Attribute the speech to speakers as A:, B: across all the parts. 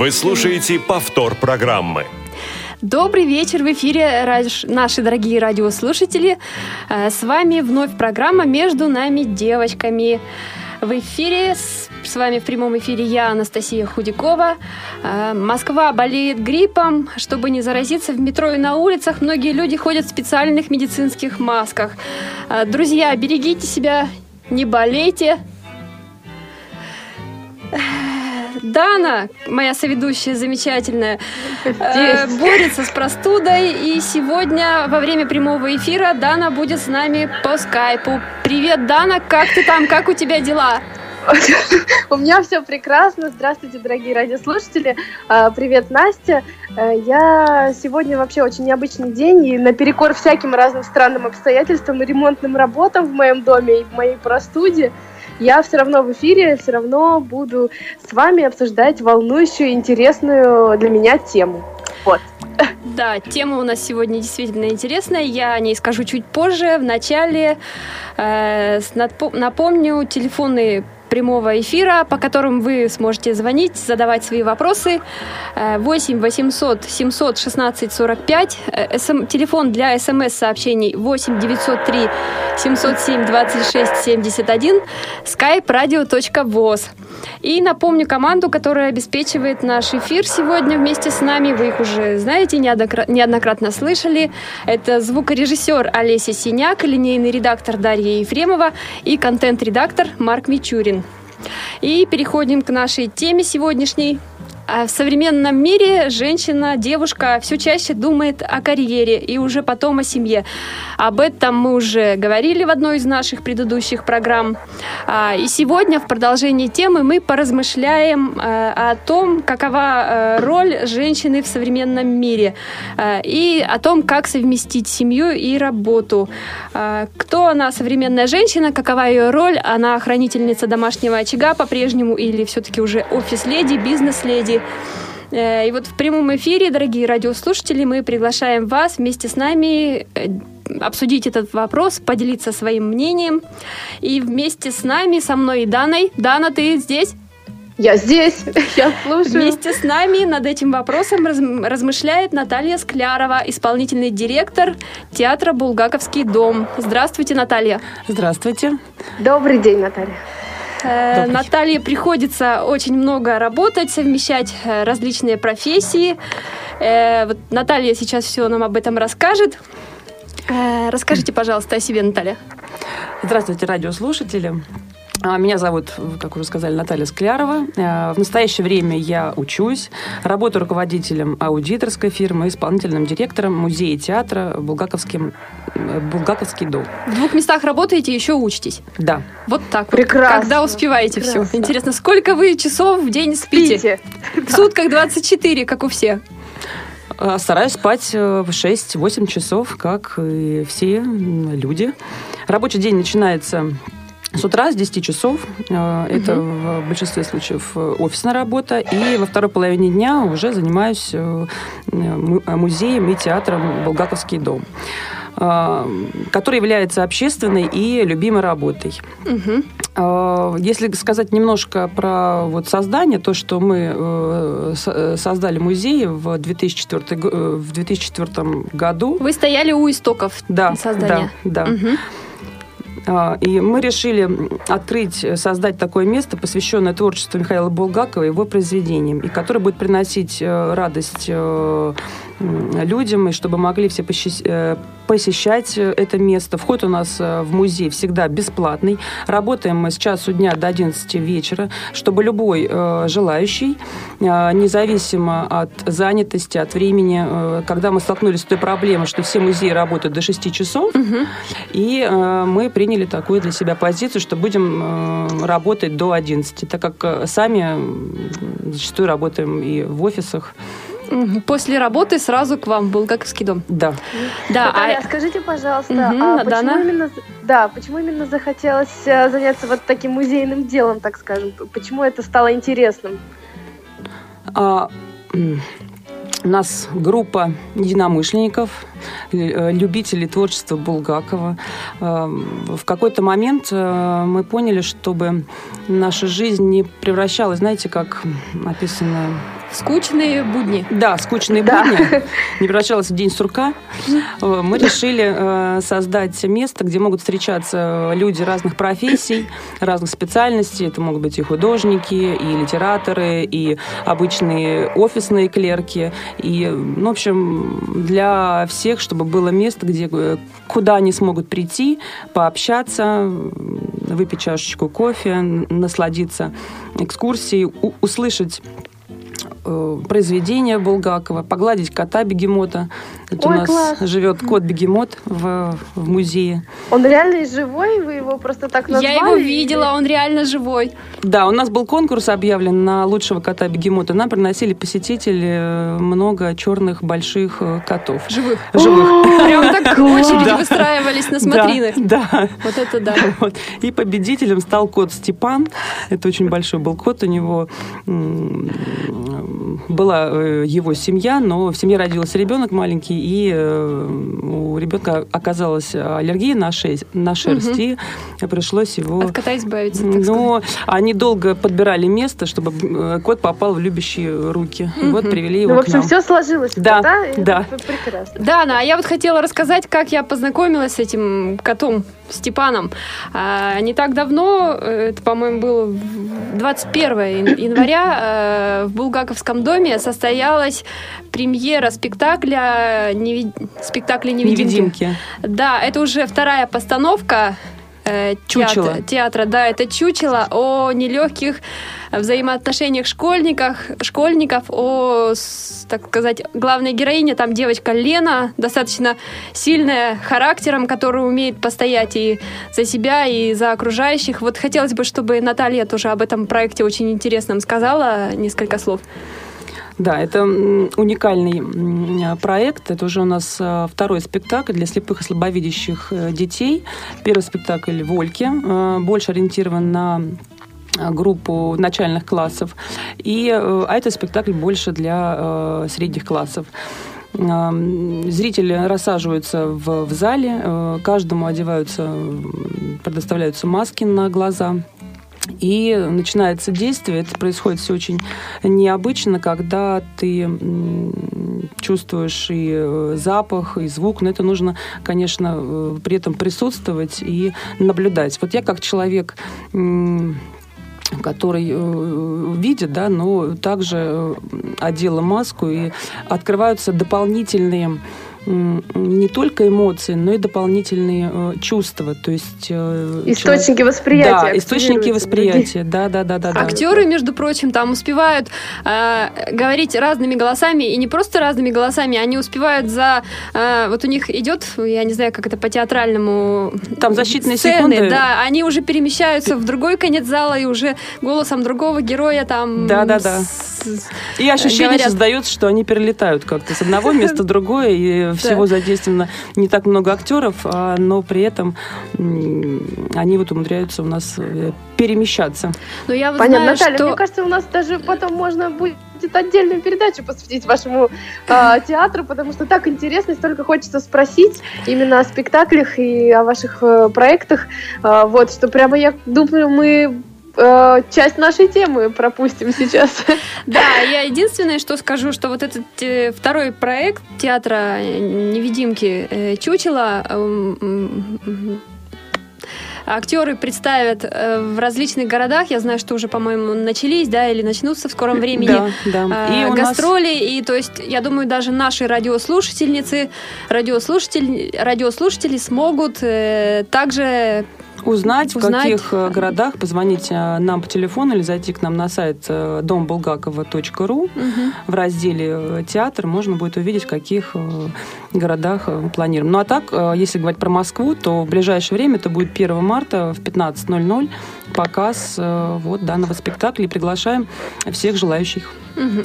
A: Вы слушаете повтор программы.
B: Добрый вечер в эфире, наши дорогие радиослушатели. Э, с вами вновь программа «Между нами девочками». В эфире, с вами в прямом эфире я, Анастасия Худякова. Э, Москва болеет гриппом. Чтобы не заразиться в метро и на улицах, многие люди ходят в специальных медицинских масках. Э, друзья, берегите себя, не болейте. Дана, моя соведущая замечательная, э, борется с простудой. И сегодня во время прямого эфира Дана будет с нами по скайпу. Привет, Дана, как ты там, как у тебя дела?
C: У меня все прекрасно. Здравствуйте, дорогие радиослушатели. А, привет, Настя. Э, я сегодня вообще очень необычный день, и наперекор всяким разным странным обстоятельствам и ремонтным работам в моем доме и в моей простуде, я все равно в эфире, все равно буду с вами обсуждать волнующую, интересную для меня тему. Вот.
B: Да, тема у нас сегодня действительно интересная. Я о ней скажу чуть позже. В начале э, напомню телефонные прямого эфира, по которым вы сможете звонить, задавать свои вопросы. 8 800 716 45. СМ, телефон для смс-сообщений 8 903 707 26 71. skype radio.voz. И напомню команду, которая обеспечивает наш эфир сегодня вместе с нами. Вы их уже знаете, неоднократно слышали. Это звукорежиссер Олеся Синяк, линейный редактор Дарья Ефремова и контент-редактор Марк Мичурин. И переходим к нашей теме сегодняшней. А в современном мире женщина, девушка все чаще думает о карьере и уже потом о семье. Об этом мы уже говорили в одной из наших предыдущих программ. А, и сегодня в продолжении темы мы поразмышляем э, о том, какова э, роль женщины в современном мире э, и о том, как совместить семью и работу. Кто она, современная женщина, какова ее роль? Она хранительница домашнего очага по-прежнему или все-таки уже офис-леди, бизнес-леди? Э, и вот в прямом эфире, дорогие радиослушатели, мы приглашаем вас вместе с нами э, обсудить этот вопрос, поделиться своим мнением. И вместе с нами, со мной и Даной. Дана, ты здесь?
C: Я здесь, я слушаю.
B: Вместе с нами над этим вопросом размышляет Наталья Склярова, исполнительный директор театра «Булгаковский дом». Здравствуйте, Наталья.
D: Здравствуйте.
C: Добрый день, Наталья.
B: Э, Наталье приходится очень много работать, совмещать э, различные профессии. Э, вот Наталья сейчас все нам об этом расскажет. Расскажите, пожалуйста, о себе, Наталья.
D: Здравствуйте, радиослушатели. А, меня зовут, как уже сказали, Наталья Склярова. В настоящее время я учусь, работаю руководителем аудиторской фирмы, исполнительным директором музея театра Булгаковским Булгаковский дом.
B: В двух местах работаете, еще учитесь?
D: Да.
B: Вот так
C: Прекрасно.
B: Вот. Когда успеваете Прекрасно. все? Интересно, сколько вы часов в день спите?
C: спите.
B: В сутках 24, как у всех.
D: А, стараюсь спать э, в 6-8 часов, как и все люди. Рабочий день начинается с утра с 10 часов. Э, это угу. в большинстве случаев офисная работа. И во второй половине дня уже занимаюсь э, музеем и театром «Булгаковский дом». Который является общественной и любимой работой. Угу. Если сказать немножко про вот создание, то, что мы э, создали музей в 2004, э, в 2004 году.
B: Вы стояли у истоков да, создания.
D: Да, да. Угу. И мы решили открыть, создать такое место, посвященное творчеству Михаила Булгакова и его произведениям, и которое будет приносить радость людям, и чтобы могли все э, посещать это место. Вход у нас в музей всегда бесплатный. Работаем мы с часу дня до 11 вечера, чтобы любой желающий, независимо от занятости, от времени, когда мы столкнулись с той проблемой, что все музеи работают до 6 часов, угу. и мы приняли такую для себя позицию, что будем работать до 11, так как сами зачастую работаем и в офисах.
B: После работы сразу к вам был Гаковский дом.
D: Да.
C: Да. Наталья, а... скажите, пожалуйста, угу, а почему именно, да, почему именно захотелось э, заняться вот таким музейным делом, так скажем? Почему это стало интересным?
D: А, у нас группа единомышленников, э, любителей творчества Булгакова. Э, в какой-то момент э, мы поняли, чтобы наша жизнь не превращалась, знаете, как описано
B: Скучные будни.
D: Да, скучные да. будни. Не превращалась в день сурка. Мы решили создать место, где могут встречаться люди разных профессий, разных специальностей. Это могут быть и художники, и литераторы, и обычные офисные клерки. И, ну, в общем, для всех, чтобы было место, где, э, куда они смогут прийти, пообщаться, выпить чашечку кофе, насладиться экскурсией, услышать произведения Булгакова, погладить кота бегемота. Это Ой, у нас класс. живет кот бегемот в, в музее.
C: Он реально живой? Вы его просто так назвали?
B: Я его видела, он реально живой.
D: Да, у нас был конкурс объявлен на лучшего кота бегемота. Нам приносили посетители э, много черных больших э, котов.
B: Живых?
D: Живых.
B: Прям так очередь выстраивались на смотрины.
D: Да.
B: Вот это да.
D: И победителем стал кот Степан. Это очень большой был кот. У него была э, его семья, но в семье родился ребенок маленький, и э, у ребенка оказалась аллергия на, шесть, на шерсть, угу. и пришлось его...
B: От кота избавиться,
D: так Но сказать. они долго подбирали место, чтобы э, кот попал в любящие руки. Угу. Вот привели его
C: ну, в общем, все сложилось.
D: Да, да. да.
C: Прекрасно.
B: Да, да, а я вот хотела рассказать, как я познакомилась с этим котом Степаном. А, не так давно, это, по-моему, было 21 января, в Булгаковском доме состоялась премьера спектакля, неви... спектакля «Невидимки». «Невидимки». Да, это уже вторая постановка э, театра, театра, да, это чучело о нелегких взаимоотношениях школьниках, школьников, о, так сказать, главной героине, там девочка Лена, достаточно сильная характером, которая умеет постоять и за себя, и за окружающих. Вот хотелось бы, чтобы Наталья тоже об этом проекте очень интересном сказала несколько слов.
D: Да, это уникальный проект. Это уже у нас а, второй спектакль для слепых и слабовидящих э, детей. Первый спектакль «Вольки», э, больше ориентирован на группу начальных классов. И, э, а этот спектакль больше для средних классов. Зрители рассаживаются в, в зале, каждому одеваются, предоставляются маски на глаза, и начинается действие. Это происходит все очень необычно, когда ты чувствуешь и э, запах, и звук, но это нужно, конечно, э, при этом присутствовать и наблюдать. Вот я как человек который э, видит, да, но также одела маску, и открываются дополнительные не только эмоции, но и дополнительные э, чувства. То есть,
C: э, источники человек... восприятия.
D: Да, источники восприятия. Да, да, да, да.
B: Актеры, между прочим, там успевают э, говорить разными голосами, и не просто разными голосами, они успевают за... Э, вот у них идет, я не знаю, как это по театральному...
D: Там защитные
B: сцены,
D: секунды.
B: Да, они уже перемещаются в другой конец зала, и уже голосом другого героя там...
D: Да, да, да. И ощущение говорят... создается, что они перелетают как-то с одного места в другое, и всего задействовано не так много актеров, а, но при этом они вот умудряются у нас э, перемещаться.
C: Ну, я вот Понятно, знаю, Наталья, что... мне кажется, у нас даже потом можно будет отдельную передачу посвятить вашему э, театру, потому что так интересно, столько хочется спросить именно о спектаклях и о ваших э, проектах. Э, вот, что прямо я думаю, мы Э, часть нашей темы пропустим сейчас.
B: Да, я единственное, что скажу, что вот этот э, второй проект театра «Невидимки» э, Чучела актеры представят в различных городах. Я знаю, что уже, по-моему, начались, да, или начнутся в скором времени
D: Да, да.
B: э,
D: И нас-
B: гастроли. И то есть, я думаю, даже наши радиослушательницы, радиослушатели, радиослушатели смогут э, также
D: Узнать, в
B: Узнать.
D: каких э, городах, позвонить э, нам по телефону или зайти к нам на сайт э, домбулгакова.ру. В разделе «Театр» можно будет увидеть, в каких городах мы планируем. Ну а так, если говорить про Москву, то в ближайшее время, это будет 1 марта в 15.00, показ вот данного спектакля. И приглашаем всех желающих.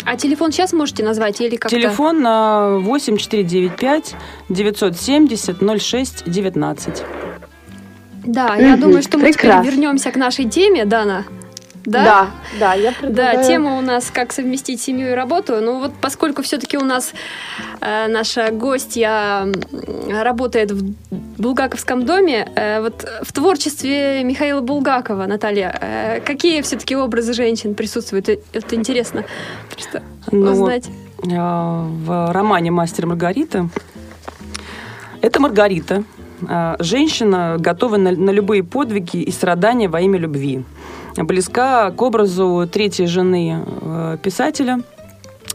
B: А телефон сейчас можете назвать или как-то?
D: Телефон на 8495 970 06 19.
B: Да, я думаю, что мы теперь вернемся к нашей теме, Дана. Да?
C: да, да, я
B: Да,
C: предлагаю...
B: тема у нас «Как совместить семью и работу». Ну вот поскольку все-таки у нас э, наша гостья работает в Булгаковском доме, э, вот в творчестве Михаила Булгакова, Наталья, э, какие все-таки образы женщин присутствуют? Э, Это интересно просто
D: Ну,
B: узнать.
D: а, в романе «Мастер Маргарита». Это Маргарита, женщина, готовая на, на любые подвиги и страдания во имя любви. Близка к образу третьей жены э, писателя.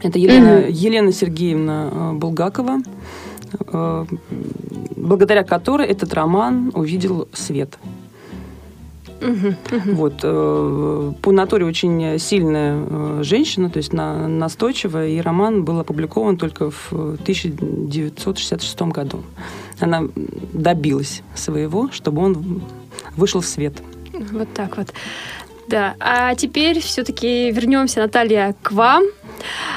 D: Это Елена, Елена Сергеевна э, Булгакова, э, благодаря которой этот роман увидел свет. Вот, э, по натуре очень сильная э, женщина, то есть на, настойчивая, и роман был опубликован только в 1966 году. Она добилась своего, чтобы он вышел в свет.
B: Вот так вот. Да, а теперь все-таки вернемся, Наталья, к вам.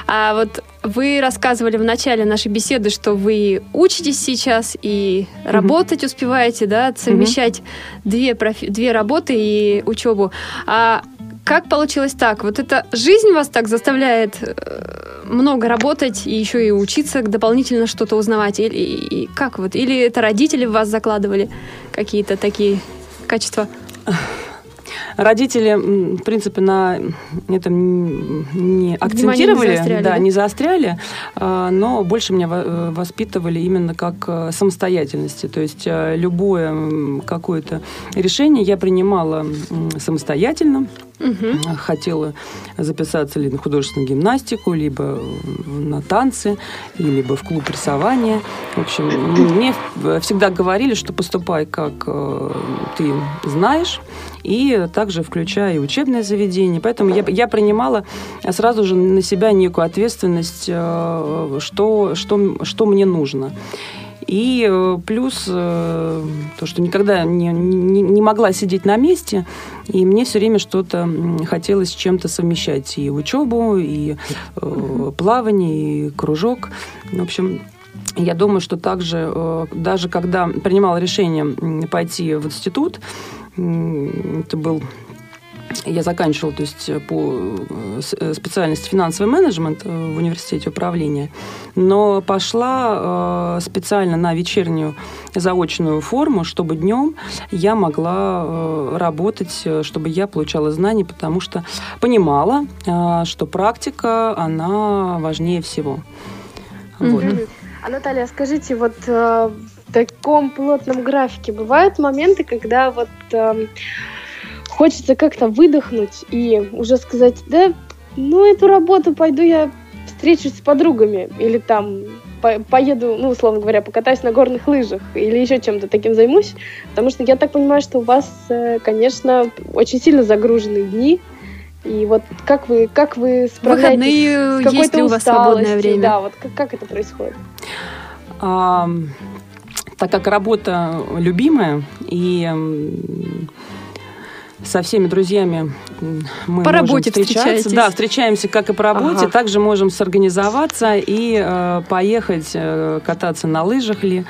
B: А вот вы рассказывали в начале нашей беседы, что вы учитесь сейчас и работать успеваете, да, совмещать две, профи- две работы и учебу. А как получилось так? Вот эта жизнь вас так заставляет э, много работать и еще и учиться дополнительно что-то узнавать? Или и как вот? Или это родители в вас закладывали какие-то такие качества?
D: Родители, в принципе, на этом не акцентировали,
B: заостряли,
D: да,
B: да?
D: не заостряли, а, но больше меня во- э, воспитывали именно как э, самостоятельности. То есть э, любое какое-то решение я принимала самостоятельно.
B: Мгм.
D: Хотела записаться ли на художественную гимнастику, либо на танцы, либо в клуб рисования. В общем, мне всегда говорили, что поступай, как э, ты знаешь, и также включая и учебное заведение. Поэтому я, я принимала сразу же на себя некую ответственность, э, что, что, что мне нужно. И э, плюс э, то, что никогда не, не, не могла сидеть на месте, и мне все время что-то хотелось чем-то совмещать. И учебу, и э, плавание, и кружок. В общем, я думаю, что также, даже когда принимала решение пойти в институт, это был я заканчивала, то есть по э, э, специальности финансовый менеджмент э, в университете управления, но пошла специально на вечернюю заочную форму, чтобы днем я могла работать, чтобы я получала знания, потому что понимала, что практика, она важнее всего. Вот.
C: Мгм. А Наталья, скажите, вот таком плотном графике. Бывают моменты, когда вот эм, хочется как-то выдохнуть и уже сказать, да, ну эту работу пойду я встречусь с подругами или там по- поеду, ну, условно говоря, покатаюсь на горных лыжах или еще чем-то таким займусь, потому что я так понимаю, что у вас, э, конечно, очень сильно загруженные дни, и вот как вы, как вы справляетесь
B: Выходные
C: с
B: есть
C: какой-то
B: ли у вас свободное время?
C: Да, вот как, как это происходит?
D: А, так как работа любимая, и со всеми друзьями мы
B: По работе
D: встречаться.
B: встречаетесь?
D: Да, встречаемся как и по работе,
C: Ага.
D: также можем сорганизоваться и э, поехать э, кататься на лыжах ли.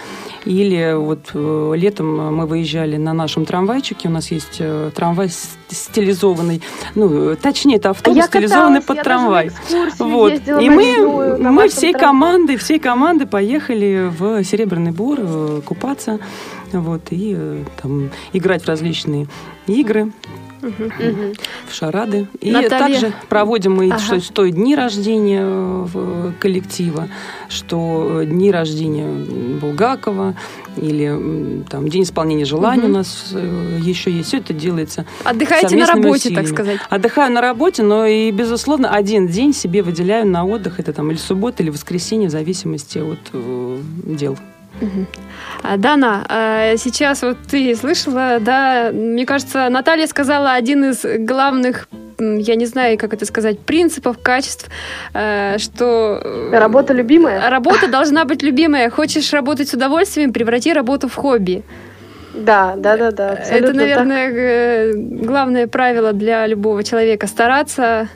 D: Или вот э, летом мы выезжали на нашем трамвайчике, у нас есть э, трамвай стилизованный, ну, точнее, это автобус, стилизованный под трамвай. Вот. И мы, мы всей командой, всей командой поехали в Серебряный Бор э, купаться, вот, и э, там играть в различные игры, в шарады. И
B: Наталья.
D: также проводим мы
B: Ага.
D: что, что дни рождения э, коллектива, что э, дни рождения Булгакова, или там день исполнения желаний
B: Мгм.
D: у нас еще есть. Все это делается.
B: Отдыхаете на работе, так
D: усилиями.
B: сказать.
D: Отдыхаю на работе, но и, безусловно, один день себе выделяю на отдых. Это там или суббота, или воскресенье, в зависимости от дел.
B: Дана, а, сейчас вот ты слышала, да, мне кажется, Наталья сказала один из главных, я не знаю, как это сказать, принципов, качеств, э, что... э,
C: Работа любимая?
B: Работа должна быть любимая. Хочешь работать с удовольствием, преврати работу в хобби.
C: Да, да, да, да.
B: Это,
C: так.
B: наверное, э, главное правило для любого человека. Стараться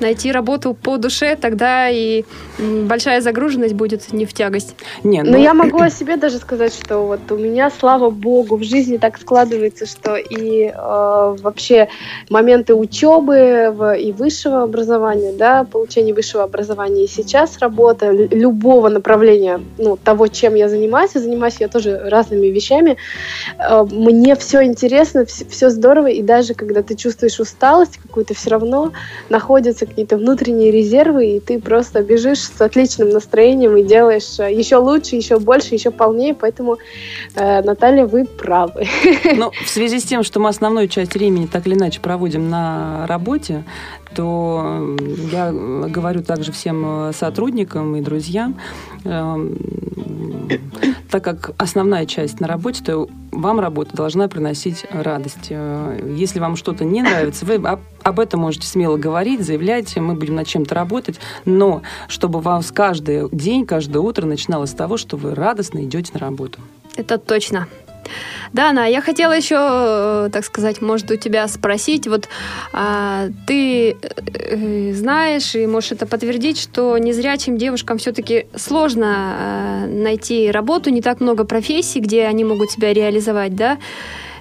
B: найти работу по душе, тогда и большая загруженность будет не в тягость.
D: Не,
C: Но
D: ну,
C: я могу о себе даже сказать, что вот у меня, слава богу, в жизни так складывается, что и э, вообще моменты учебы в- и высшего образования, да, получения высшего образования и сейчас работа лю- любого направления, ну, того, чем я занимаюсь, и занимаюсь я тоже разными вещами, мне все интересно, все здорово, и даже когда ты чувствуешь усталость какую-то, все равно находятся какие-то внутренние резервы, и ты просто бежишь с отличным настроением и делаешь э, еще лучше, еще больше, еще полнее, поэтому, э, Наталья, вы правы.
D: Ну, в связи с тем, что мы основную часть времени так или иначе проводим на работе, то э, я э, говорю также всем э, сотрудникам и друзьям, эм, так как основная часть на работе, то вам работа должна приносить радость. Э, Если вам что-то не нравится, вы об, этом можете смело говорить, заявлять, мы будем над чем-то работать, но чтобы у вас каждый день, каждое утро начиналось с того, что вы радостно идете на работу.
B: Это точно. Дана, я хотела еще, э, так сказать, может, у тебя спросить. Вот а, ты э, знаешь и можешь это подтвердить, что незрячим девушкам все-таки сложно э, найти работу, не так много профессий, где они могут себя реализовать, да?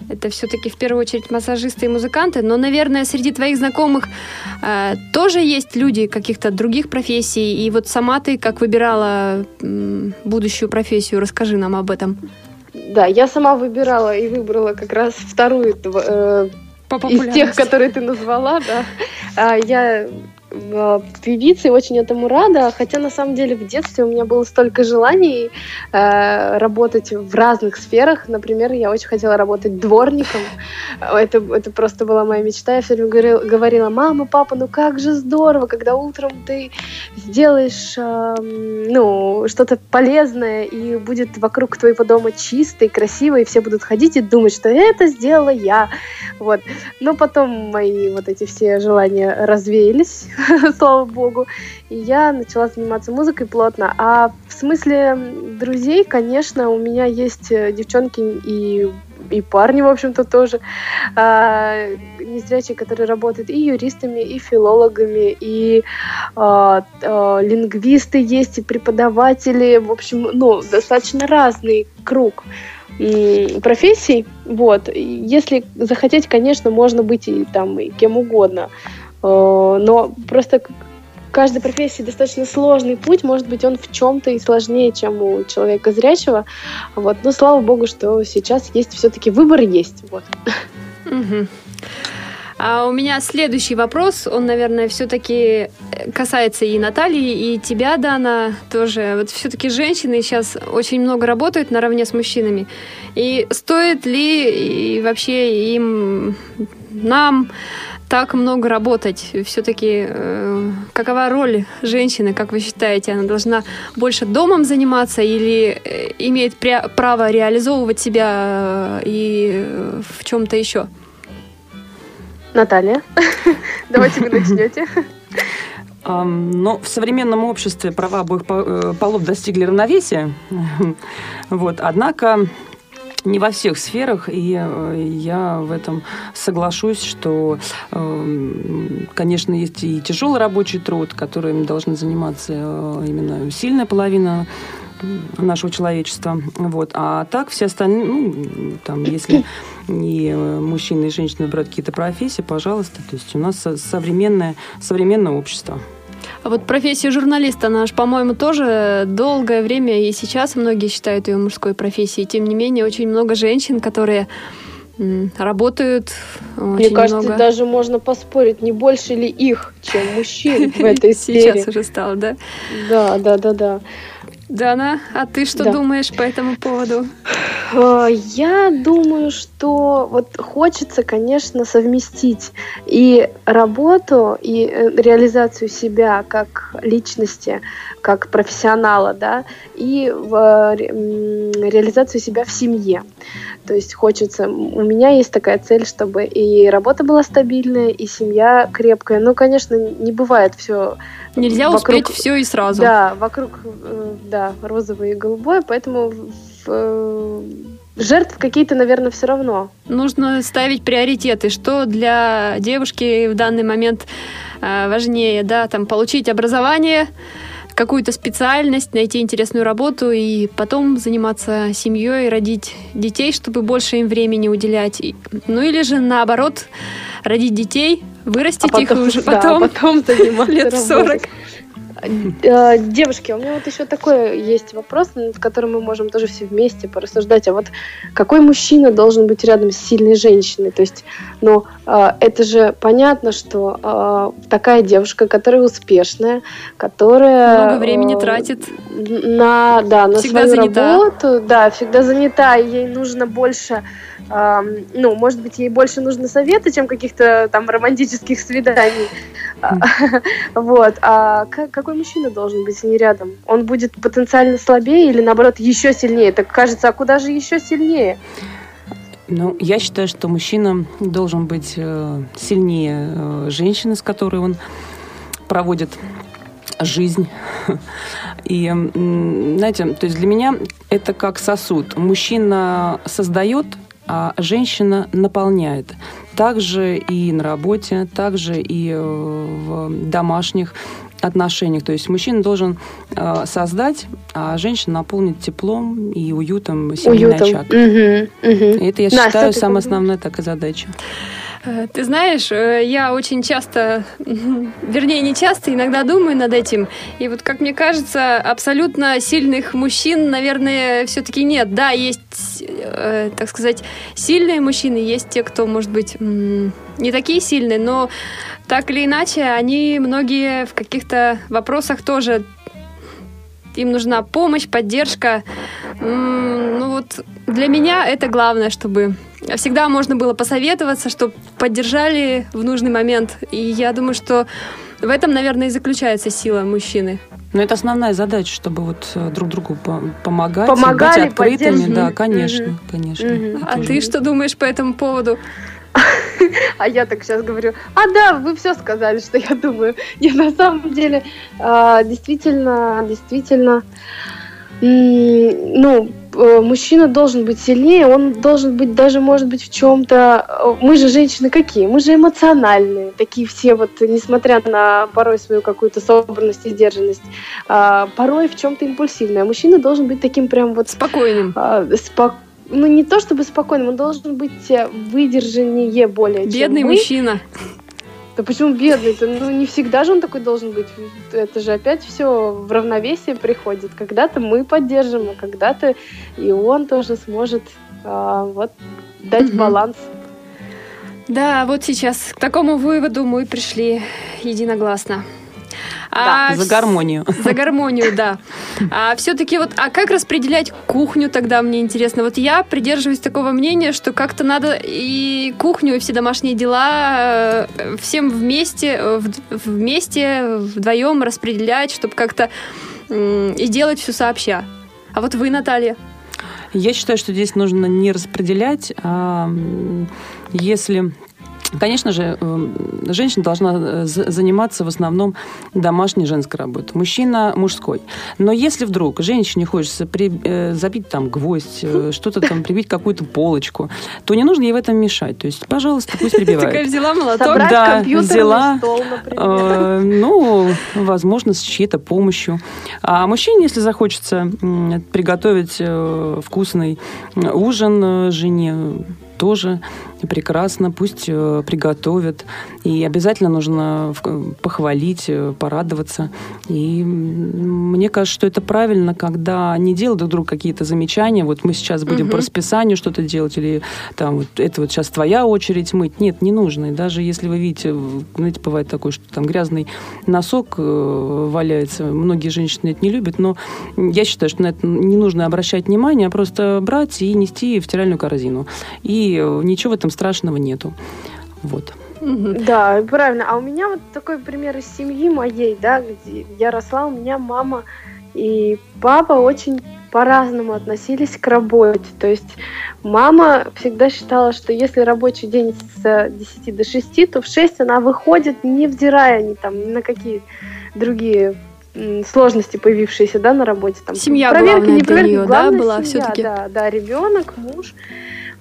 B: Это все-таки в первую очередь массажисты и музыканты, но, наверное, среди твоих знакомых э, тоже есть люди каких-то других профессий. И вот сама ты как выбирала м, будущую профессию, расскажи нам об этом.
C: Да, я сама выбирала и выбрала как раз вторую э, из тех, которые ты назвала, да. А, Я э, певица и очень этому рада, хотя на самом деле в детстве у меня было столько желаний э, работать в разных сферах. Например, я очень хотела работать дворником. Это, это просто была моя мечта. Я все время говорила, говорила, мама, папа, ну как же здорово, когда утром ты сделаешь э, ну, что-то полезное, и будет вокруг твоего дома чисто и красиво, и все будут ходить и думать, что это сделала я. Вот. Но потом мои вот эти все желания развеялись, слава богу, и я начала заниматься музыкой плотно. А в смысле друзей, конечно, у меня есть э, девчонки и и парни, в общем-то, тоже а, незрячие, которые работают и юристами, и филологами, и а, а, лингвисты есть, и преподаватели, в общем, ну, достаточно разный круг профессий, вот, если захотеть, конечно, можно быть и там и кем угодно, но просто каждой профессии достаточно сложный путь, может быть, он в чем-то и сложнее, чем у человека зрячего, вот, но слава богу, что сейчас есть все-таки выбор есть, вот.
B: А у меня следующий вопрос, он, наверное, все-таки касается и Натальи, и тебя, Дана, тоже. Вот все-таки женщины сейчас очень много работают наравне с мужчинами. И стоит ли и вообще им, нам так много работать? Все-таки какова роль женщины, как вы считаете? Она должна больше домом заниматься или э, имеет пря- право реализовывать себя э, и э, в чем-то еще?
C: Наталья, давайте вы начнете.
D: Но в современном обществе права обоих по- э, полов достигли равновесия. Вот. Однако не во всех сферах, и э, я в этом соглашусь, что, эм, конечно, есть и тяжелый рабочий труд, которым должны заниматься э, именно сильная половина нашего человечества. Вот. А так все остальные, ну, там, если и э, мужчины, и женщины брать какие-то профессии, пожалуйста. То есть у нас со- современное, современное общество.
B: А вот профессия журналиста, она же, по-моему, тоже долгое время, и сейчас многие считают ее мужской профессией. Тем не менее, очень много женщин, которые работают
C: Мне
B: очень
C: кажется,
B: много.
C: даже можно поспорить, не больше ли их, чем мужчин в этой
B: Сейчас
C: сфере.
B: уже стало, да?
C: Да, да, да, да.
B: Дана, а ты что
C: Да.
B: думаешь по этому поводу?
C: Э, я думаю, что вот хочется, конечно, совместить и работу, и э, реализацию себя как личности, как профессионала, да, и в реализацию себя в семье. То есть хочется, у меня есть такая цель, чтобы и работа была стабильная, и семья крепкая. Ну, конечно, не бывает все.
B: Нельзя вокруг, успеть все и сразу.
C: Да, вокруг, э, да, розовое и голубое, поэтому э, жертв какие-то, наверное, все равно.
B: Нужно ставить приоритеты, что для девушки в данный момент э, важнее, да, там получить образование, какую-то специальность, найти интересную работу и потом заниматься семьей, родить детей, чтобы больше им времени уделять. Ну или же наоборот, родить детей, вырастить а их потом, и уже потом,
C: да, потом заниматься
B: лет 40.
C: Э, девушки, у меня вот еще такой есть вопрос, над которым мы можем тоже все вместе порассуждать. А вот какой мужчина должен быть рядом с сильной женщиной? То есть, ну, э, это же понятно, что э, такая девушка, которая успешная, которая...
B: Много времени тратит.
C: На, да, на всегда свою занята. работу. Да, всегда занята, и ей нужно больше ну, может быть, ей больше нужно совета, чем каких-то там романтических свиданий. Вот. А какой мужчина должен быть с ней рядом? Он будет потенциально слабее или, наоборот, еще сильнее? Так кажется, а куда же еще сильнее?
D: Ну, я считаю, что мужчина должен быть э, сильнее э, женщины, с которой он проводит жизнь. И, знаете, то есть для меня это как сосуд. Мужчина создает а женщина наполняет. Также и на работе, также и э, в домашних отношениях. То есть мужчина должен э, создать, а женщина наполнит теплом и уютом семейный уютом. очаг. Угу, угу. Это, я Настя, считаю, самая основная такая задача.
B: Э, ты знаешь, э, я очень часто, вернее, не часто, иногда думаю над этим. И вот, как мне кажется, абсолютно сильных мужчин, наверное, все-таки нет. Да, есть, э, так сказать, сильные мужчины, есть те, кто, может быть, не такие сильные, но так или иначе, они многие в каких-то вопросах тоже им нужна помощь, поддержка. Ну вот для меня это главное, чтобы всегда можно было посоветоваться, чтобы поддержали в нужный момент. И я думаю, что в этом, наверное, и заключается сила мужчины.
D: Но это основная задача, чтобы вот э, друг другу помогать, Помогали, быть открытыми. Да, конечно, угу. конечно.
B: Угу. А ты что думаешь по этому поводу?
C: А я так сейчас говорю, а да, вы все сказали, что я думаю. Не, на самом деле, а, действительно, действительно, ну, э, мужчина должен быть сильнее, он должен быть даже, может быть, в чем-то... Э, мы же женщины какие? Мы же эмоциональные, такие все вот, несмотря на порой свою какую-то собранность и сдержанность, а, порой в чем-то импульсивные. А мужчина должен быть таким прям вот...
B: Спокойным.
C: А, спокойным ну не то чтобы спокойным, он должен быть э, выдержаннее более.
B: Бедный чем мы. мужчина.
C: Да почему бедный? -то? Ну не всегда же он такой должен быть. Это же опять все в равновесие приходит. Когда-то мы поддержим, а когда-то и он тоже сможет а, вот дать угу. баланс.
B: Да, вот сейчас к такому выводу мы пришли единогласно.
D: А, за гармонию.
B: За гармонию, да. А все-таки вот, а как распределять кухню тогда, мне интересно. Вот я придерживаюсь такого мнения, что как-то надо и кухню, и все домашние дела э, всем вместе, вместе, вдвоем распределять, чтобы как-то и делать все сообща. А вот вы, Наталья?
D: Я считаю, что здесь нужно не распределять, а если Конечно же, эм, женщина должна э, заниматься в основном домашней женской работой, мужчина мужской. Но если вдруг женщине хочется при, э, забить там гвоздь, э, что-то там прибить какую-то полочку, то не нужно ей в этом мешать. То есть, пожалуйста, пусть прибивает.
B: Такая взяла молоток,
D: да, взяла, стол, э, ну, возможно, с чьей-то помощью. А мужчине, если захочется приготовить э, вкусный ужин жене, тоже прекрасно, пусть э, приготовят. И обязательно нужно похвалить, э, порадоваться. И мне кажется, что это правильно, когда не делают друг другу какие-то замечания. Вот мы сейчас будем угу. по расписанию что-то делать, или там вот это вот сейчас твоя очередь мыть. Нет, не нужно. И даже если вы видите, знаете, бывает такое, что там грязный носок э, валяется. Многие женщины это не любят, но я считаю, что на это не нужно обращать внимание, а просто брать и нести в стиральную корзину. И ничего в этом страшного нету. Вот.
C: Да, правильно. А у меня вот такой пример из семьи моей, да, где я росла, у меня мама и папа очень по-разному относились к работе. То есть мама всегда считала, что если рабочий день с 10 до 6, то в 6 она выходит, невзирая ни, там, ни на какие другие сложности, появившиеся да, на работе. Там,
B: семья проверка, главная не проверка, нее, да, была все-таки?
C: Да, да, ребенок, муж.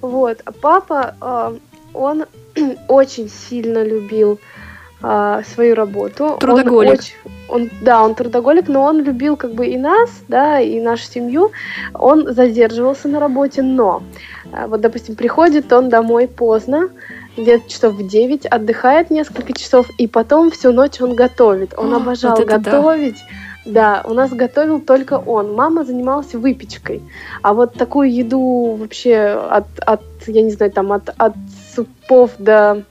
C: Вот. А папа, он очень сильно любил э, свою работу.
B: Трудоголик.
C: Он очень, он, да, он трудоголик, но он любил как бы и нас, да, и нашу семью. Он задерживался на работе, но э, вот, допустим, приходит он домой поздно, где-то часов в 9, отдыхает несколько часов, и потом всю ночь он готовит. Он О, обожал вот готовить. Да. Да, у нас готовил только он. Мама занималась выпечкой. А вот такую еду вообще от, от я не знаю, там от, от супов до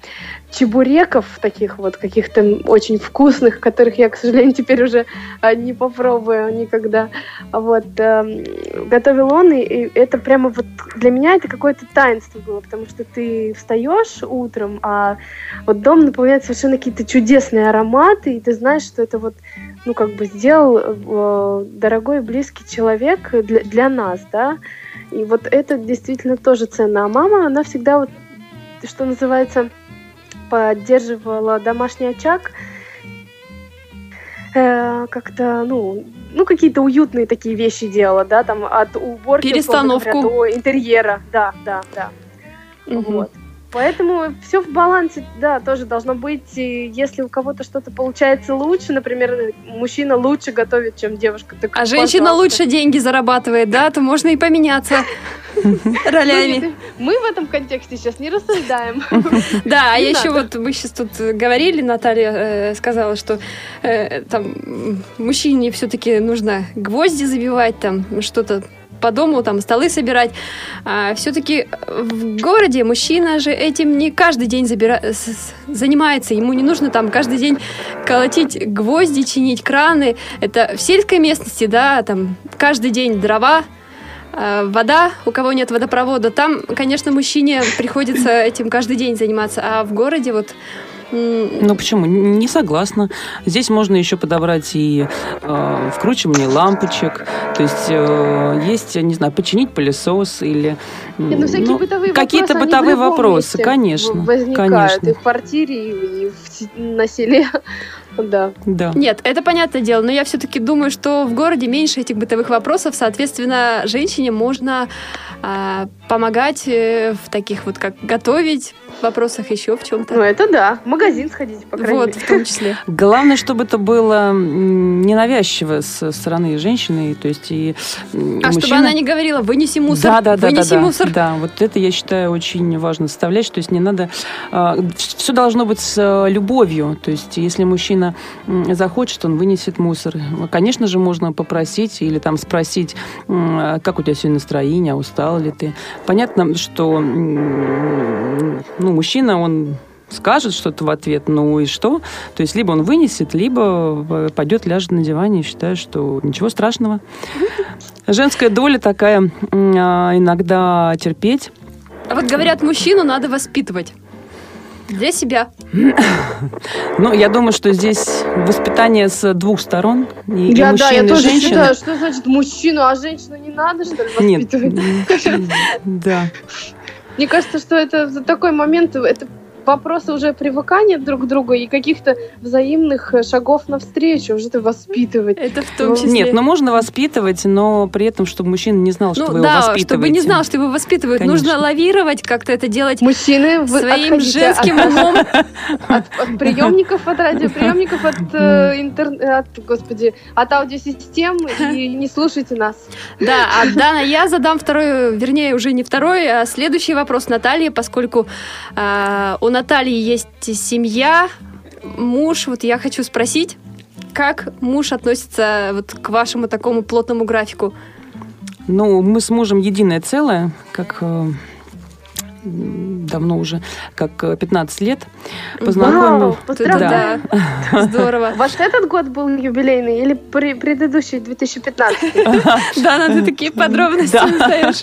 C: чебуреков таких вот каких-то очень вкусных, которых я, к сожалению, теперь уже а, не попробую никогда. Вот э, готовил он, и это прямо вот для меня это какое-то таинство было, потому что ты встаешь утром, а вот дом наполняет совершенно какие-то чудесные ароматы, и ты знаешь, что это вот ну как бы сделал э, дорогой близкий человек для, для нас, да. И вот это действительно тоже ценно. А мама, она всегда вот, что называется, поддерживала домашний очаг, э, как-то, ну, ну, какие-то уютные такие вещи делала, да, там от уборки
B: Перестановку.
C: Говоря, до интерьера, да, да, да. Угу. Вот. Поэтому все в балансе, да, тоже должно быть. И если у кого-то что-то получается лучше, например, мужчина лучше готовит, чем девушка.
B: Так, а женщина лучше деньги зарабатывает, да, то можно и поменяться ролями.
C: Мы в этом контексте сейчас не рассуждаем.
B: Да, а еще вот мы сейчас тут говорили, Наталья э, сказала, что э, там мужчине все-таки нужно гвозди забивать, там что-то по дому там столы собирать. А, все-таки в городе мужчина же этим не каждый день забира... занимается. Ему не нужно там каждый день колотить гвозди, чинить краны. Это в сельской местности, да, там каждый день дрова, а, вода, у кого нет водопровода, там, конечно, мужчине приходится этим каждый день заниматься, а в городе вот
D: ну почему? Не согласна. Здесь можно еще подобрать и э, вкручивание лампочек. То есть э, есть, не знаю, починить пылесос или
C: Нет, ну, всякие ну, бытовые
D: какие-то
C: вопросы,
D: бытовые вопросы, конечно,
C: возникают
D: конечно.
C: и в квартире, и в, на селе. Да.
D: да.
B: Нет, это понятное дело, но я все-таки думаю, что в городе меньше этих бытовых вопросов, соответственно, женщине можно э, помогать в таких вот, как готовить, вопросах еще в чем-то.
C: Ну, это да. В магазин сходить, по крайней
B: вот,
C: мере.
B: в том числе.
D: Главное, чтобы это было ненавязчиво со стороны женщины. То есть и
B: а мужчина... чтобы она не говорила, вынеси мусор,
D: да, да, да,
B: вынеси
D: да,
B: мусор.
D: Да, вот это, я считаю, очень важно составлять. То есть не надо... А, Все должно быть с э, любовью. То есть если мужчина захочет, он вынесет мусор. Конечно же, можно попросить или там спросить, как у тебя сегодня настроение, устал ли ты. Понятно, что ну, мужчина, он скажет что-то в ответ, ну и что? То есть либо он вынесет, либо э, пойдет, ляжет на диване и считает, что ничего страшного. Женская доля такая а, иногда терпеть.
B: А вот говорят, мужчину надо воспитывать. Для себя.
D: Ну, я думаю, что здесь воспитание с двух сторон.
C: И, я, и да, я тоже женщины. считаю, что значит мужчину, а женщину не надо, что ли, воспитывать?
D: Нет. Да.
C: Мне кажется, что это за такой момент, это вопросы уже привыкания друг к другу и каких-то взаимных э, шагов навстречу, уже это воспитывать.
B: Это в том числе.
D: Нет, ну можно воспитывать, но при этом, чтобы мужчина не знал, что
B: Ну
D: вы его
B: да,
D: воспитываете.
B: чтобы не знал, что его воспитывают.
D: Конечно.
B: Нужно лавировать, как-то это делать
C: Мужчины, вы
B: своим
C: отходите от-
B: женским умом.
C: от, от приемников, от радиоприемников, от, э, интер- от, господи, от аудиосистем и не слушайте нас.
B: Да, а Дана, я задам второй, вернее, уже не второй, а следующий вопрос Наталье, поскольку а, у Натальи есть семья, муж. Вот я хочу спросить, как муж относится вот к вашему такому плотному графику?
D: Ну, мы с мужем единое целое, как э, давно уже, как э, 15 лет. Познакомил.
C: Вау, поздравляю.
B: Да, здорово.
C: Ваш этот год был юбилейный или предыдущий 2015?
B: Дана, ты такие подробности
D: Да.
B: узнаешь.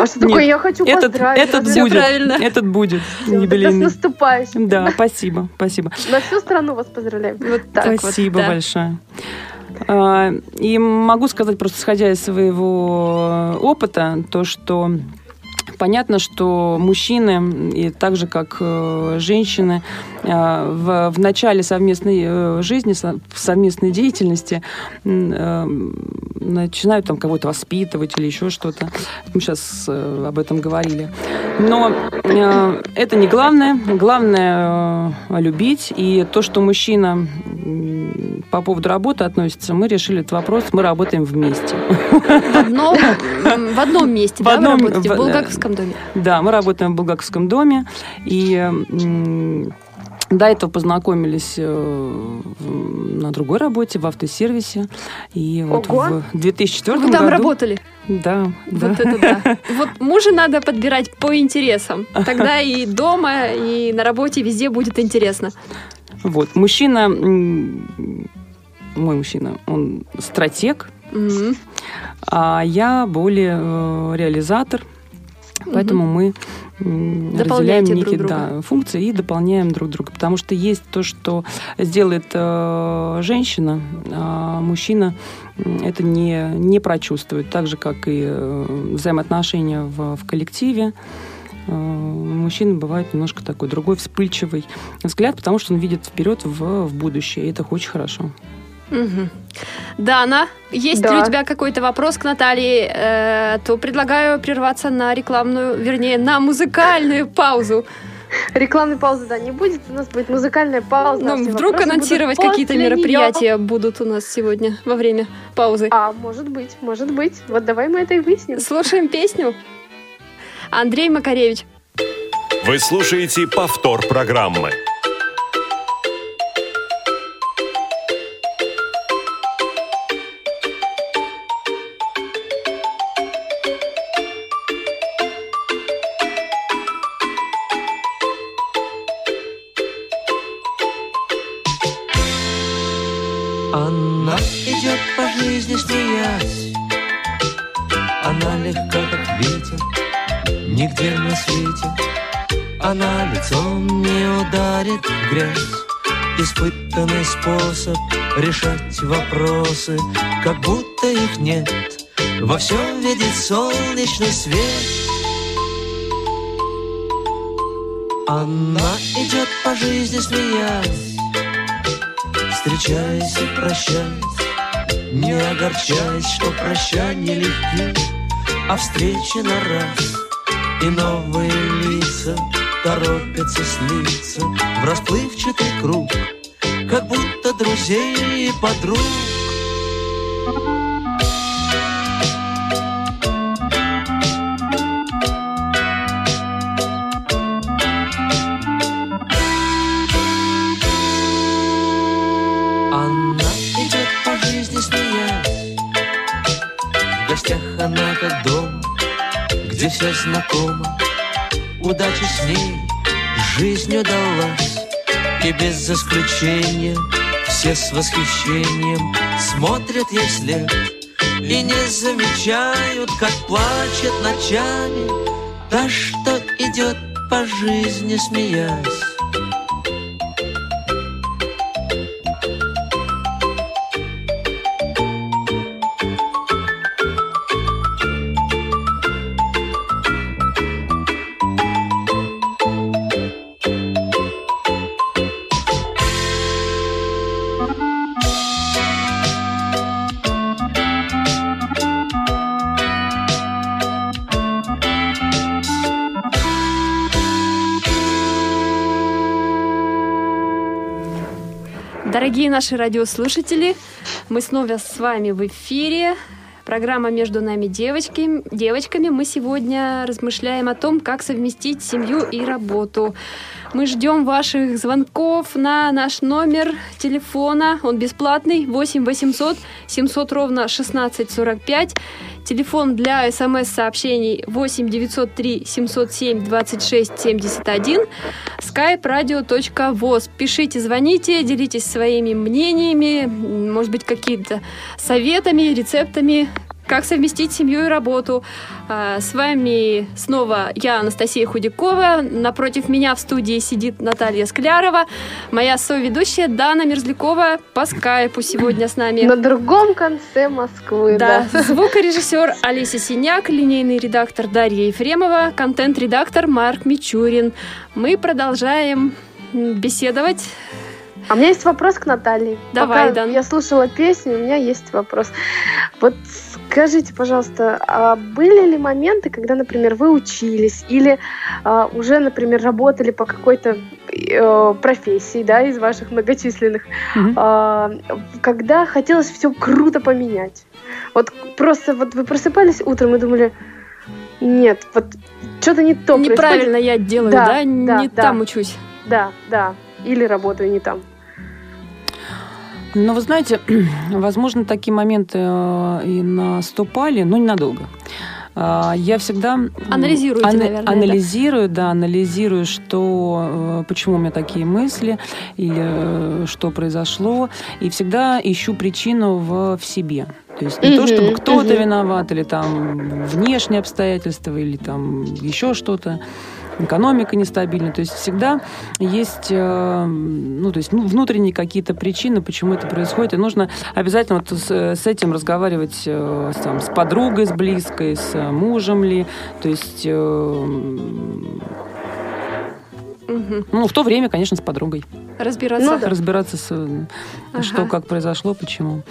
C: А что такое? Я хочу поздравить.
D: этот будет.
B: правильно.
D: Этот будет
C: тогда С
D: юбилейный.
C: наступающим.
D: Да, спасибо, спасибо.
C: На всю страну вас поздравляем.
B: Вот так вот,
D: Спасибо
B: да.
D: большое. А, И могу сказать, просто исходя из своего опыта, то, что понятно, что мужчины, и так же, как э, женщины, э, в, в начале совместной э, жизни, со- совместной деятельности начинают там кого-то воспитывать или еще что-то. Мы сейчас об этом говорили. Но это не главное. Главное любить. И то, что мужчина по поводу работы относится, мы решили этот вопрос, мы работаем вместе.
B: В одном, в одном месте,
D: В
B: да,
D: одном-
B: вы работаете? В
D: в-
B: Булгаковском доме.
D: Да, мы работаем в Булгаковском доме. И до этого познакомились э, на другой работе, в автосервисе. И вот
C: Ого.
D: в 2004
B: Вы там
D: году...
B: работали?
D: Да, да.
B: Вот это да. Вот мужа надо подбирать по интересам. Тогда и дома, и на работе везде будет интересно.
D: Вот, мужчина, мой мужчина, он стратег,
B: Мгм.
D: а я более э, реализатор. Поэтому мы разделяем
B: друг
D: некие да, функции и дополняем друг друга. Потому что есть то, что сделает э, женщина, а мужчина это не, не прочувствует. Так же, как и э, взаимоотношения в, в коллективе. Э, у мужчины бывает немножко такой другой вспыльчивый взгляд, потому что он видит вперед в, в будущее. И это очень хорошо.
B: Дана, есть ли
C: Да.
B: у тебя какой-то вопрос к Наталье? Э, то предлагаю прерваться на рекламную, вернее, на музыкальную паузу.
C: Рекламной паузы, да, не будет. У нас будет музыкальная пауза.
B: Ну, вдруг анонсировать какие-то мероприятия будут у нас сегодня во время паузы.
C: А, может быть, может быть. Вот давай мы это и выясним.
B: Слушаем песню. Андрей Макаревич.
A: Вы слушаете повтор программы.
E: Она лицом не ударит в грязь. Испытанный способ решать вопросы Как будто их нет. Во всем видит солнечный свет. Она идет по жизни смеясь Встречаясь и прощаясь Не огорчаясь, что прощания легки А встречи на раз И новые лица Торопятся слиться В расплывчатый круг Как будто друзей и подруг. Она идет по жизни смеясь В гостях она как дома Где все знакомо Удача с ней. Жизнь удалась. И без исключения Все с восхищением Смотрят ей вслед. И не замечают Как плачет ночами Та, что идет по жизни смеясь
B: наши радиослушатели, мы снова с вами в эфире. Программа «Между нами девочки, девочками». Мы сегодня размышляем о том, как совместить семью и работу. Мы ждем ваших звонков на наш номер телефона. Он бесплатный. 8 800 700 ровно 1645. Телефон для смс-сообщений 8 903 707 26 71. skype radio.voz. Пишите, звоните, делитесь своими мнениями, может быть, какими-то советами, рецептами, как совместить семью и работу. А, с вами снова я, Анастасия Худякова. Напротив меня в студии сидит Наталья Склярова. Моя соведущая Дана Мерзлякова по скайпу сегодня с нами.
C: На другом конце Москвы,
B: Да,
C: да.
B: звукорежиссер Олеся Синяк, линейный редактор Дарья Ефремова, контент-редактор Марк Мичурин. Мы продолжаем беседовать.
C: А у меня есть вопрос к Наталье.
B: Давай,
C: Пока
B: Дан.
C: я слушала песню, у меня есть вопрос. Вот скажите, пожалуйста, а были ли моменты, когда, например, вы учились или а, уже, например, работали по какой-то э, профессии, да, из ваших многочисленных,
D: Мгм.
C: а, когда хотелось все круто поменять? Вот просто вот вы просыпались утром и думали, нет, вот что-то не то
B: Неправильно я делаю,
C: Да,
B: да?
C: да,
B: Не
C: да.
B: там учусь.
C: происходит. Да, да. Или работаю не там.
D: Ну, вы знаете, возможно, такие моменты э, и наступали, но ненадолго. А, Я всегда м,
B: Анализируете,
D: ана-
B: наверное, да?
D: анализирую, да, анализирую, что, э, почему у меня такие мысли или э, что произошло, и всегда ищу причину в, в себе. То есть не то,
C: Мгм,
D: чтобы кто-то
C: мгм.
D: виноват, или там внешние обстоятельства, или там еще что-то экономика нестабильна. То есть всегда есть э, ну, то есть, ну, внутренние какие-то причины, почему это происходит. И нужно обязательно вот с, с этим разговаривать э, там, с подругой, с близкой, с э, мужем ли. То есть,
B: Мгм.
D: ну, в то время, конечно, с подругой.
B: Разбираться.
C: Ну да.
D: Разбираться, с,
B: Ага.
D: что, как произошло, почему.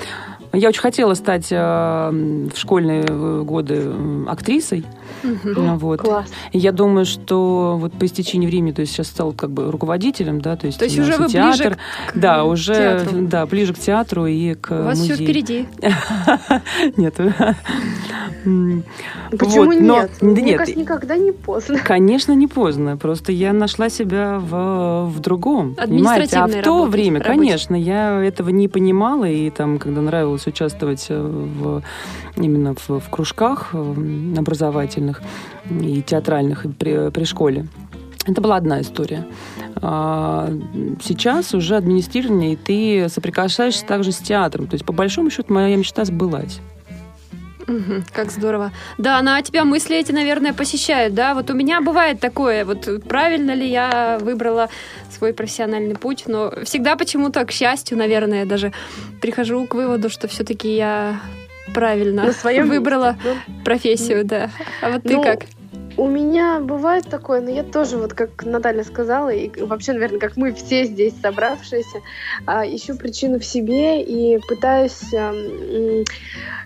D: Я очень хотела стать э, в школьные годы актрисой. Ну, вот.
C: Класс.
D: И Я думаю, что вот по истечении времени, то есть сейчас стал как бы руководителем, да, то есть,
B: То есть уже вы
D: театр,
B: ближе к
D: да, уже,
B: театру.
D: да, ближе к театру и к
B: У вас
D: музею.
B: все впереди.
D: Нет.
C: Почему
D: вот, но-
C: нет? Мне
D: нет,
C: кажется, никогда не поздно.
D: Конечно, не поздно. Просто я нашла себя в, в другом. Понимаете? А в то
B: работе,
D: время,
B: работе.
D: конечно, я этого не понимала. И там, когда нравилось участвовать э, в, именно в, в кружках э, образовательных и театральных при, при школе, это была одна история. А сейчас уже администрирование, и ты соприкасаешься также с театром. То есть, по большому счету, моя мечта сбылась.
B: Как здорово. Да, на тебя мысли эти, наверное, посещают, да? Вот у меня бывает такое, вот правильно ли я выбрала свой профессиональный путь, но всегда почему-то, к счастью, наверное, даже прихожу к выводу, что все-таки я правильно
C: На своем
B: выбрала
C: месте,
B: профессию, да. А вот ты
C: Ну,
B: как?
C: У меня бывает такое, но я тоже, вот как Наталья сказала, и вообще, наверное, как мы все здесь собравшиеся, а, ищу причину в себе и пытаюсь а, м,